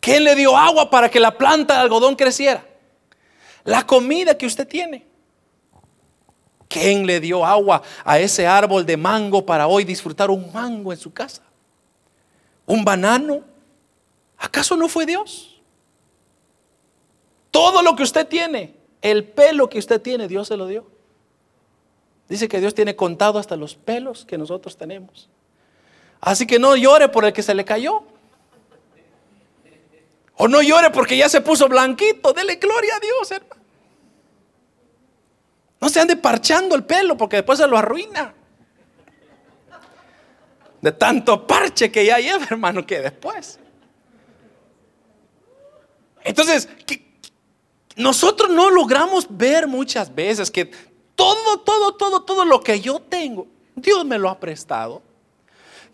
¿Quién le dio agua para que la planta de algodón creciera? La comida que usted tiene. ¿Quién le dio agua a ese árbol de mango para hoy disfrutar un mango en su casa? ¿Un banano? ¿Acaso no fue Dios? Todo lo que usted tiene, el pelo que usted tiene, Dios se lo dio. Dice que Dios tiene contado hasta los pelos que nosotros tenemos. Así que no llore por el que se le cayó. O no llore porque ya se puso blanquito. Dele gloria a Dios, hermano. No se ande parchando el pelo porque después se lo arruina. De tanto parche que ya lleva, hermano, que después. Entonces, ¿qué, nosotros no logramos ver muchas veces que todo, todo, todo, todo lo que yo tengo, Dios me lo ha prestado.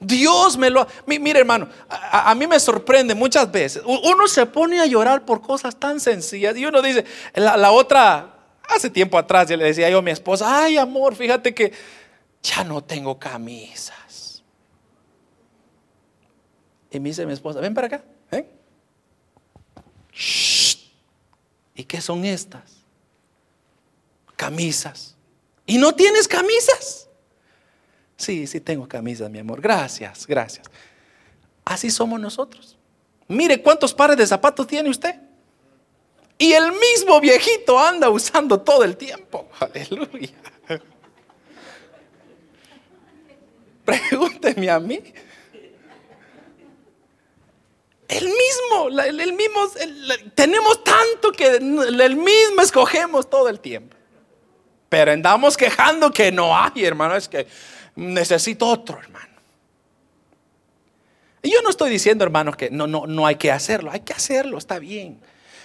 Dios me lo. Mire hermano, a, mí me sorprende muchas veces. Uno se pone a llorar por cosas tan sencillas y uno dice, la, otra, hace tiempo atrás, yo le decía yo a mi esposa, ay amor, fíjate que ya no tengo camisas. Y me dice mi esposa, ven para acá, ven. ¿Y qué son estas? Camisas. ¿Y no tienes camisas? Sí, sí tengo camisas, mi amor. Gracias, gracias. Así somos nosotros. Mire cuántos pares de zapatos tiene usted. Y el mismo viejito anda usando todo el tiempo. Aleluya. Pregúnteme a mí. El mismo, el, mismo, tenemos tanto que el mismo escogemos todo el tiempo. Pero andamos quejando que no hay, hermano, es que necesito otro, hermano. Y yo no estoy diciendo, hermanos, que no, no, no hay que hacerlo, hay que hacerlo, está bien.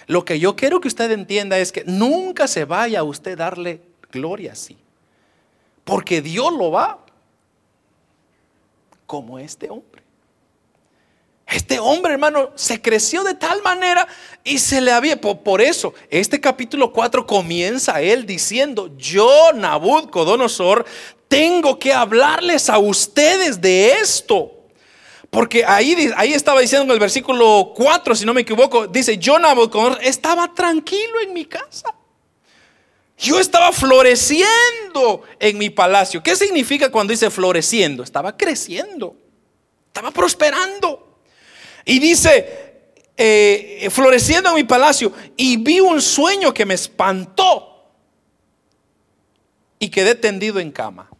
Lo que yo quiero que usted entienda es que nunca se vaya a usted darle gloria así. Porque Dios lo va como este hombre. Este hombre, hermano, se creció de tal manera y se le había, por, eso, este capítulo 4 comienza él diciendo, yo, Nabucodonosor, tengo que hablarles a ustedes de esto. Porque ahí, ahí estaba diciendo en el versículo 4, si no me equivoco, dice, yo, Nabucodonosor, estaba tranquilo en mi casa. Yo estaba floreciendo en mi palacio. ¿Qué significa cuando dice floreciendo? Estaba creciendo, estaba prosperando. Y dice, eh, floreciendo en mi palacio, y vi un sueño que me espantó y quedé tendido en cama.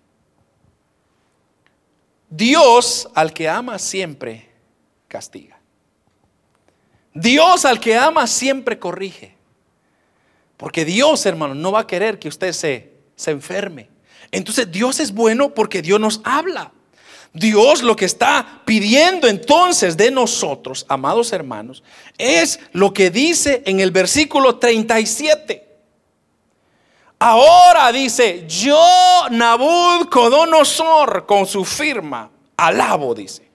Dios al que ama siempre castiga. Dios al que ama siempre corrige. Porque Dios, hermano, no va a querer que usted se, se enferme. Entonces Dios es bueno porque Dios nos habla. Dios lo que está pidiendo entonces de nosotros, amados hermanos, es lo que dice en el versículo 37. Ahora dice, yo Nabucodonosor con su firma, alabo, dice.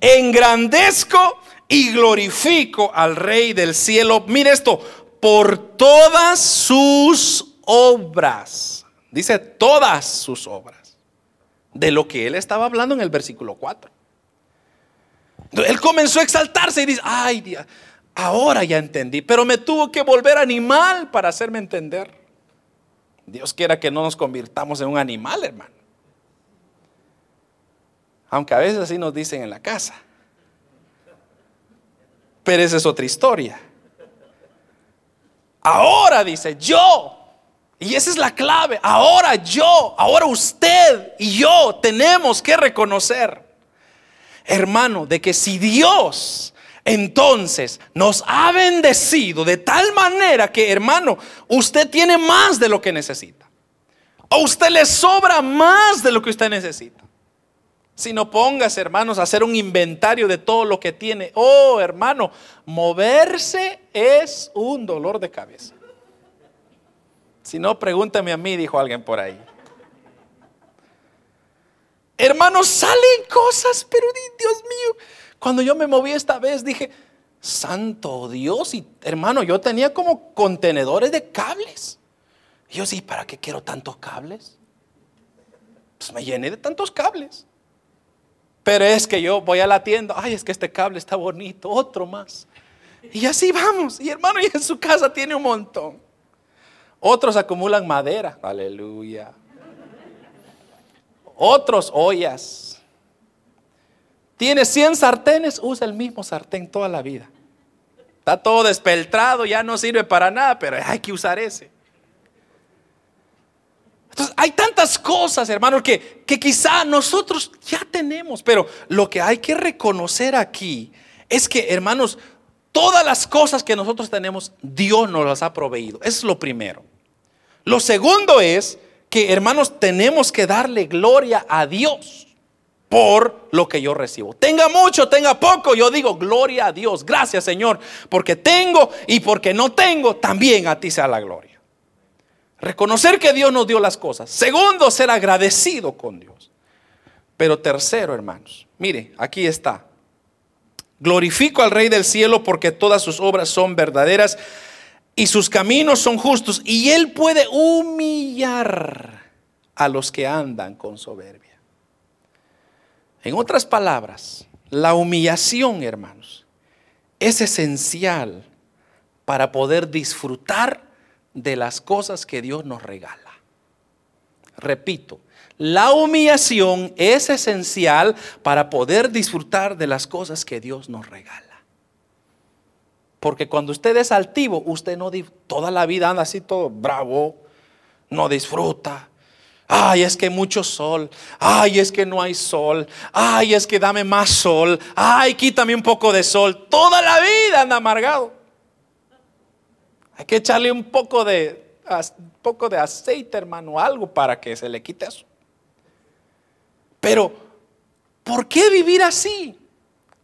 Engrandezco y glorifico al Rey del cielo. Mire esto, por todas sus obras. Dice todas sus obras. De lo que él estaba hablando en el versículo 4. Él comenzó a exaltarse y dice, ay Dios, ahora ya entendí, pero me tuvo que volver animal para hacerme entender. Dios quiera que no nos convirtamos en un animal, hermano. Aunque a veces así nos dicen en la casa. Pero esa es otra historia. Ahora dice, yo. Y esa es la clave. Ahora yo, ahora usted y yo tenemos que reconocer, hermano, de que si Dios entonces nos ha bendecido de tal manera que, hermano, usted tiene más de lo que necesita. O usted le sobra más de lo que usted necesita. Si no pongas, hermanos, a hacer un inventario de todo lo que tiene. Oh, hermano, moverse es un dolor de cabeza. Si no, pregúntame a mí, dijo alguien por ahí. Hermanos, salen cosas, pero Dios mío, cuando yo me moví esta vez dije, santo Dios, y hermano, yo tenía como contenedores de cables. Y yo sí, ¿para qué quiero tantos cables? Pues me llené de tantos cables. Pero es que yo voy a la tienda, ay, es que este cable está bonito, otro más. Y así vamos. Y hermano, y en su casa tiene un montón. Otros acumulan madera, aleluya. Otros ollas. Tiene 100 sartenes, usa el mismo sartén toda la vida. Está todo despeltrado, ya no sirve para nada, pero hay que usar ese. Entonces, hay tantas cosas, hermanos, que, que quizá nosotros ya tenemos, pero lo que hay que reconocer aquí es que, hermanos, todas las cosas que nosotros tenemos, Dios nos las ha proveído. Eso es lo primero. Lo segundo es que, hermanos, tenemos que darle gloria a Dios por lo que yo recibo. Tenga mucho, tenga poco, yo digo gloria a Dios. Gracias, Señor, porque tengo y porque no tengo, también a ti sea la gloria. Reconocer que Dios nos dio las cosas. Segundo, ser agradecido con Dios. Pero tercero, hermanos, mire, aquí está. Glorifico al Rey del cielo porque todas sus obras son verdaderas y sus caminos son justos y Él puede humillar a los que andan con soberbia. En otras palabras, la humillación, hermanos, es esencial para poder disfrutar de las cosas que Dios nos regala. Repito, la humillación es esencial para poder disfrutar de las cosas que Dios nos regala. Porque cuando usted es altivo, usted no toda la vida anda así todo bravo, no disfruta. Ay, es que mucho sol. Ay, es que no hay sol. Ay, es que dame más sol. Ay, quítame un poco de sol. Toda la vida anda amargado. Hay que echarle un poco de, poco de aceite, hermano, algo para que se le quite eso. Pero ¿Por qué vivir así?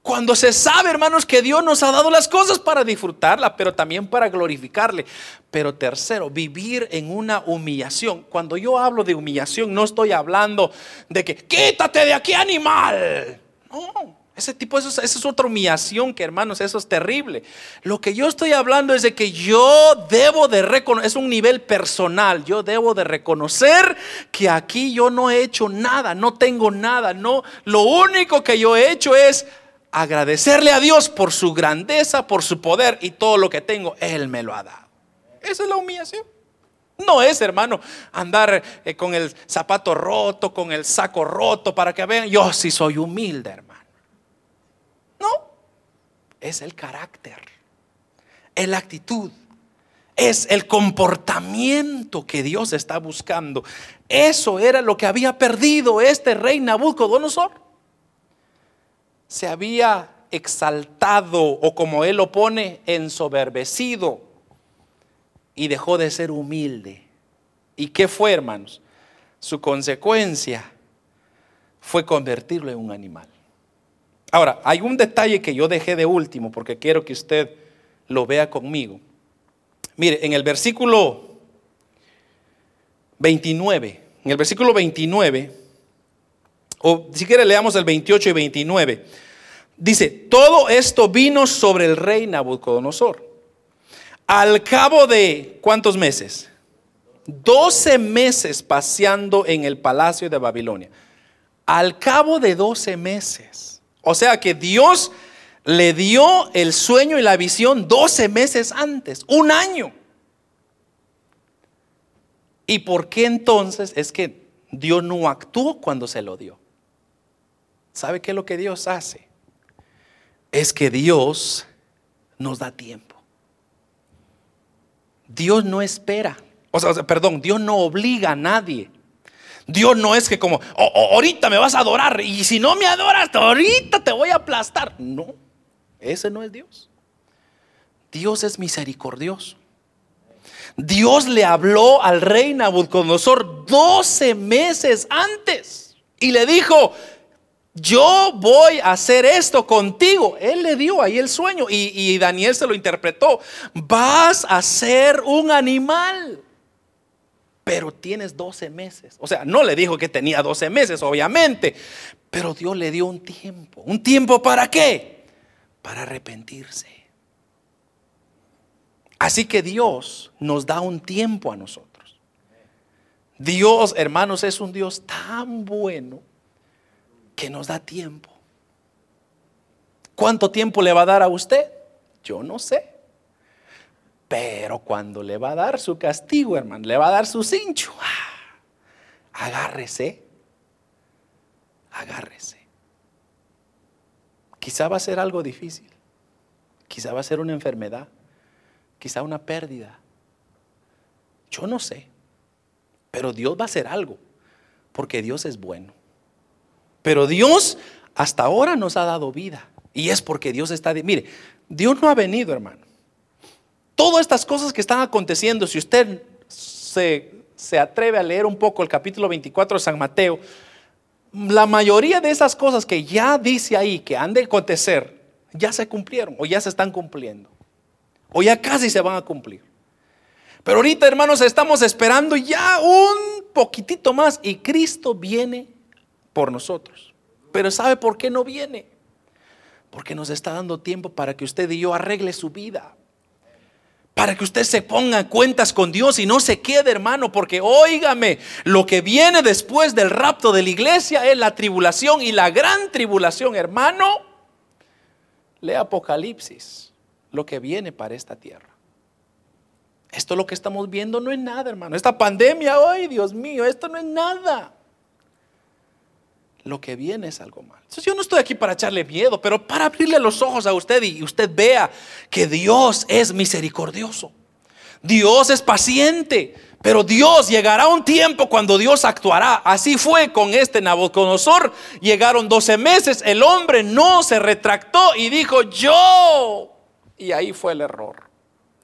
Cuando se sabe, hermanos, que Dios nos ha dado las cosas para disfrutarla, pero también para glorificarle. Pero tercero, vivir en una humillación. Cuando yo hablo de humillación, no estoy hablando de que quítate de aquí, animal. No, ese tipo, eso, es otra humillación que, hermanos, eso es terrible. Lo que yo estoy hablando es de que yo debo de reconocer, es un nivel personal, yo debo de reconocer que aquí yo no he hecho nada, no tengo nada, no, lo único que yo he hecho es agradecerle a Dios por su grandeza, por su poder y todo lo que tengo, Él me lo ha dado. Esa es la humillación. No es, hermano, andar eh, con el zapato roto, con el saco roto, para que vean, yo sí soy humilde, hermano. No, es el carácter, es la actitud, es el comportamiento que Dios está buscando. Eso era lo que había perdido este rey Nabucodonosor se había exaltado o como él lo pone, ensoberbecido y dejó de ser humilde. ¿Y qué fue, hermanos? Su consecuencia fue convertirlo en un animal. Ahora, hay un detalle que yo dejé de último porque quiero que usted lo vea conmigo. Mire, en el versículo 29, en el versículo 29, o si quiere leamos el 28 y 29. Dice, todo esto vino sobre el rey Nabucodonosor. Al cabo de, ¿cuántos meses? 12 meses paseando en el palacio de Babilonia. Al cabo de 12 meses. O sea que Dios le dio el sueño y la visión 12 meses antes, un año. ¿Y por qué entonces es que Dios no actuó cuando se lo dio? ¿Sabe qué es lo que Dios hace? Es que Dios nos da tiempo. Dios no espera. O sea, perdón, Dios no obliga a nadie. Dios no es que como, ahorita me vas a adorar y si no me adoras, ahorita te voy a aplastar. No, ese no es Dios. Dios es misericordioso. Dios le habló al rey Nabucodonosor 12 meses antes y le dijo, yo voy a hacer esto contigo. Él le dio ahí el sueño y, Daniel se lo interpretó. Vas a ser un animal, pero tienes 12 meses. O sea, no le dijo que tenía 12 meses, obviamente, pero Dios le dio un tiempo. ¿Un tiempo para qué? Para arrepentirse. Así que Dios nos da un tiempo a nosotros. Dios, hermanos, es un Dios tan bueno que nos da tiempo. ¿Cuánto tiempo le va a dar a usted? Yo no sé. Pero cuando le va a dar su castigo, hermano, le va a dar su cincho, ¡ah! agárrese, agárrese. Quizá va a ser algo difícil, quizá va a ser una enfermedad, quizá una pérdida. Yo no sé, pero Dios va a hacer algo, porque Dios es bueno. Pero Dios hasta ahora nos ha dado vida. Y es porque Dios está... Mire, Dios no ha venido, hermano. Todas estas cosas que están aconteciendo, si usted se, se atreve a leer un poco el capítulo 24 de San Mateo, la mayoría de esas cosas que ya dice ahí que han de acontecer, ya se cumplieron o ya se están cumpliendo. O ya casi se van a cumplir. Pero ahorita, hermanos, estamos esperando ya un poquitito más y Cristo viene por nosotros. Pero ¿sabe por qué no viene? Porque nos está dando tiempo para que usted y yo arregle su vida. Para que usted se ponga cuentas con Dios y no se quede, hermano, porque óigame, lo que viene después del rapto de la iglesia es la tribulación y la gran tribulación, hermano. Lea Apocalipsis, lo que viene para esta tierra. Esto lo que estamos viendo no es nada, hermano. Esta pandemia, ay Dios mío, esto no es nada lo que viene es algo mal. Entonces yo no estoy aquí para echarle miedo, pero para abrirle los ojos a usted y usted vea que Dios es misericordioso. Dios es paciente, pero Dios llegará un tiempo cuando Dios actuará. Así fue con este Nabucodonosor. Llegaron 12 meses, el hombre no se retractó y dijo, yo. Y ahí fue el error.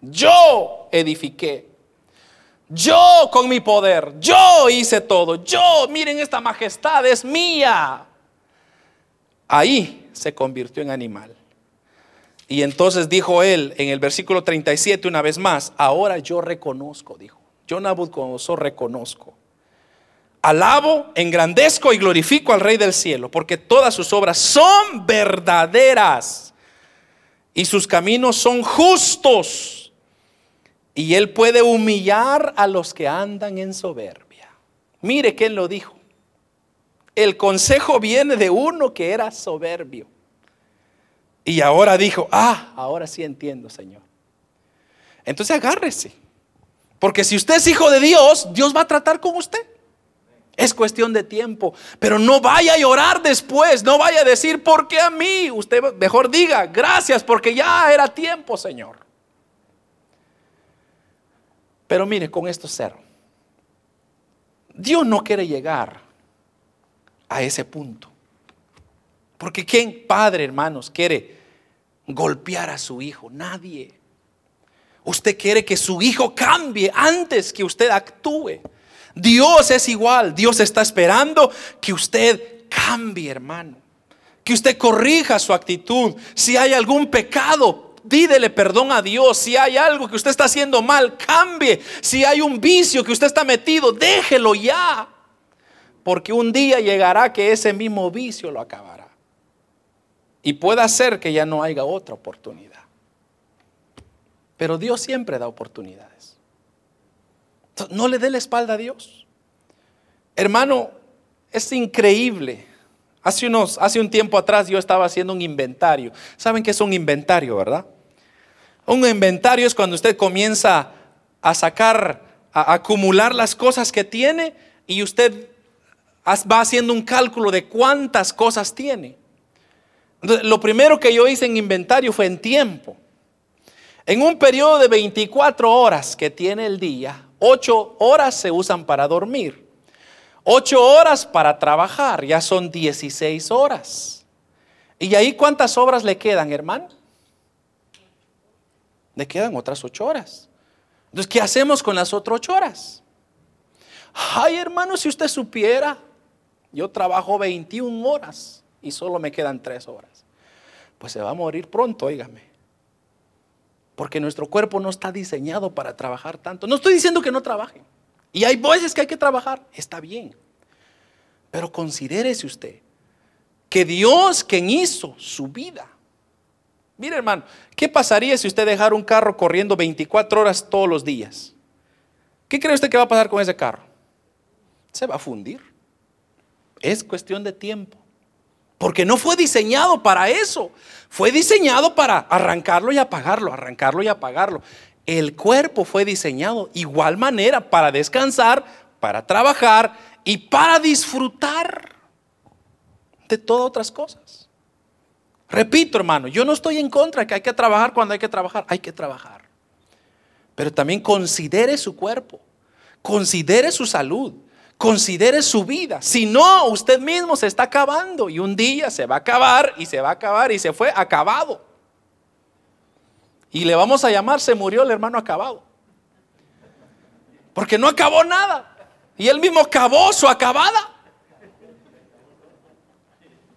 Yo edifiqué. Yo con mi poder, yo hice todo, yo, miren esta majestad es mía. ahí se convirtió en animal. Y entonces dijo él en el versículo 37 una vez más, ahora yo reconozco, dijo, yo Nabucodonosor reconozco. Alabo, engrandezco y glorifico al Rey del cielo, porque todas sus obras son verdaderas y sus caminos son justos. Y él puede humillar a los que andan en soberbia. Mire quién lo dijo. El consejo viene de uno que era soberbio. Y ahora dijo, ah, ahora sí entiendo, Señor. Entonces agárrese. Porque si usted es hijo de Dios, Dios va a tratar con usted. Es cuestión de tiempo. Pero no vaya a llorar después. No vaya a decir, ¿por qué a mí? Usted mejor diga, gracias, porque ya era tiempo, Señor. Pero mire, con esto cero. Dios no quiere llegar a ese punto. Porque ¿quién, padre, hermanos, quiere golpear a su hijo? Nadie. Usted quiere que su hijo cambie antes que usted actúe. Dios es igual. Dios está esperando que usted cambie, hermano. Que usted corrija su actitud. Si hay algún pecado, pídele perdón a Dios. Si hay algo que usted está haciendo mal, cambie. Si hay un vicio que usted está metido, déjelo ya. Porque un día llegará que ese mismo vicio lo acabará. Y puede ser que ya no haya otra oportunidad. Pero Dios siempre da oportunidades. No le dé la espalda a Dios. Hermano, es increíble. Hace, unos, hace un tiempo atrás yo estaba haciendo un inventario. ¿Saben qué es un inventario, verdad? Un inventario es cuando usted comienza a sacar, a acumular las cosas que tiene y usted va haciendo un cálculo de cuántas cosas tiene. Lo primero que yo hice en inventario fue en tiempo. En un periodo de 24 horas que tiene el día, 8 horas se usan para dormir. 8 horas para trabajar, ya son 16 horas. ¿Y ahí cuántas horas le quedan, hermano? Le quedan otras 8 horas. Entonces, ¿qué hacemos con las otras 8 horas? Ay, hermano, si usted supiera, yo trabajo 21 horas y solo me quedan 3 horas. Pues se va a morir pronto, óigame. Porque nuestro cuerpo no está diseñado para trabajar tanto. No estoy diciendo que no trabaje. Y hay veces que hay que trabajar. Está bien. Pero considérese usted que Dios quien hizo su vida. Mire hermano, ¿qué pasaría si usted dejara un carro corriendo 24 horas todos los días? ¿Qué cree usted que va a pasar con ese carro? Se va a fundir. Es cuestión de tiempo. Porque no fue diseñado para eso. Fue diseñado para arrancarlo y apagarlo, arrancarlo y apagarlo. El cuerpo fue diseñado igual manera para descansar, para trabajar y para disfrutar de todas otras cosas. Repito, hermano, yo no estoy en contra que hay que trabajar cuando hay que trabajar, hay que trabajar. Pero también considere su cuerpo, considere su salud, Considere su vida. Si no, usted mismo se está acabando y un día se va a acabar y se va a acabar y se fue acabado. Y le vamos a llamar, se murió el hermano acabado. Porque no acabó nada. Y él mismo acabó su acabada.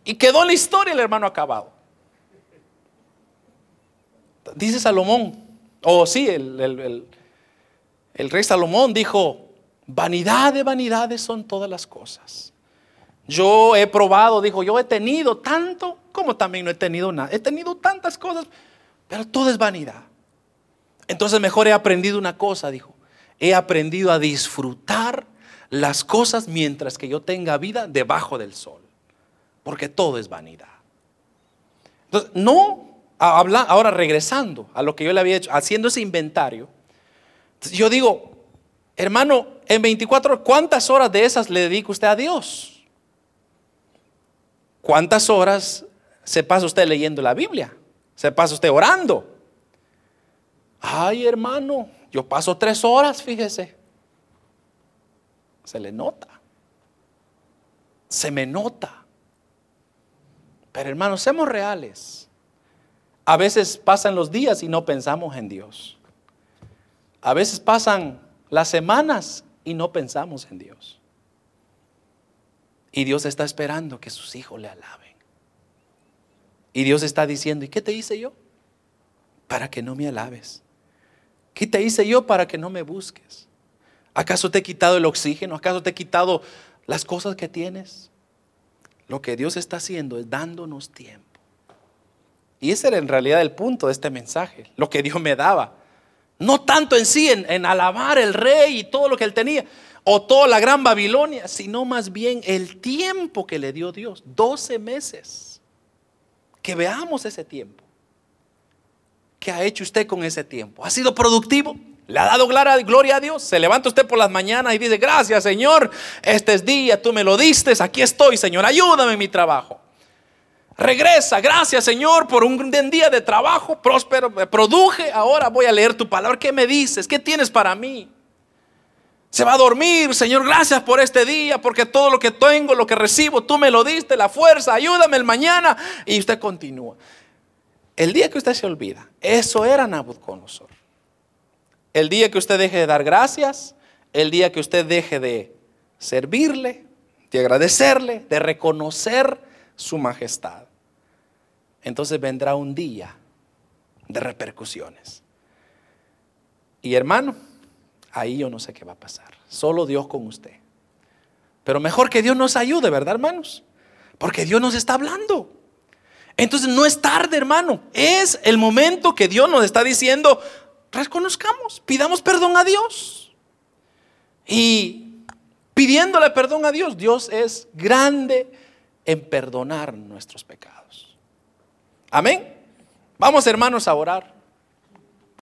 Y quedó en la historia el hermano acabado. Dice Salomón, o sí, el, el rey Salomón dijo, Vanidad de vanidades son todas las cosas. Yo he probado, dijo, yo he tenido tanto como también no he tenido nada. He tenido tantas cosas, pero todo es vanidad. Entonces mejor he aprendido una cosa, dijo. He aprendido a disfrutar las cosas mientras que yo tenga vida debajo del sol. Porque todo es vanidad. Entonces, no, ahora regresando a lo que yo le había hecho, haciendo ese inventario. Yo digo, hermano, en 24 ¿cuántas horas de esas le dedica usted a Dios? ¿Cuántas horas se pasa usted leyendo la Biblia? ¿Se pasa usted orando? Ay, hermano, yo paso tres horas, fíjese. Se le nota. Se me nota. Pero hermanos, seamos reales. A veces pasan los días y no pensamos en Dios. A veces pasan las semanas y no pensamos en Dios. Y Dios está esperando que sus hijos le alaben. Y Dios está diciendo, ¿y qué te hice yo? Para que no me alabes. ¿Qué te hice yo para que no me busques? ¿Acaso te he quitado el oxígeno? ¿Acaso te he quitado las cosas que tienes? Lo que Dios está haciendo es dándonos tiempo. Y ese era en realidad el punto de este mensaje, lo que Dios me daba. No tanto en sí, en, alabar el rey y todo lo que él tenía, o toda la gran Babilonia, sino más bien el tiempo que le dio Dios, 12 meses. Que veamos ese tiempo. ¿Qué ha hecho usted con ese tiempo? ¿Ha sido productivo? ¿Le ha dado gloria a Dios? Se levanta usted por las mañanas y dice, gracias Señor, este es día, tú me lo diste, aquí estoy Señor, ayúdame en mi trabajo. Regresa, gracias Señor por un día de trabajo próspero, produje, ahora voy a leer tu palabra, ¿qué me dices? ¿Qué tienes para mí? Se va a dormir, Señor, gracias por este día, porque todo lo que tengo, lo que recibo, tú me lo diste, la fuerza, ayúdame el mañana. Y usted continúa. El día que usted se olvida, eso era Nabucodonosor. El día que usted deje de dar gracias, el día que usted deje de servirle, de agradecerle, de reconocer su majestad, entonces vendrá un día de repercusiones. Y hermano, ahí yo no sé qué va a pasar. Solo Dios con usted. Pero mejor que Dios nos ayude, ¿verdad, hermanos? Porque Dios nos está hablando. Entonces no es tarde, hermano. Es el momento que Dios nos está diciendo, reconozcamos, pidamos perdón a Dios. Y pidiéndole perdón a Dios, Dios es grande en perdonar nuestros pecados. Amén. Vamos hermanos a orar.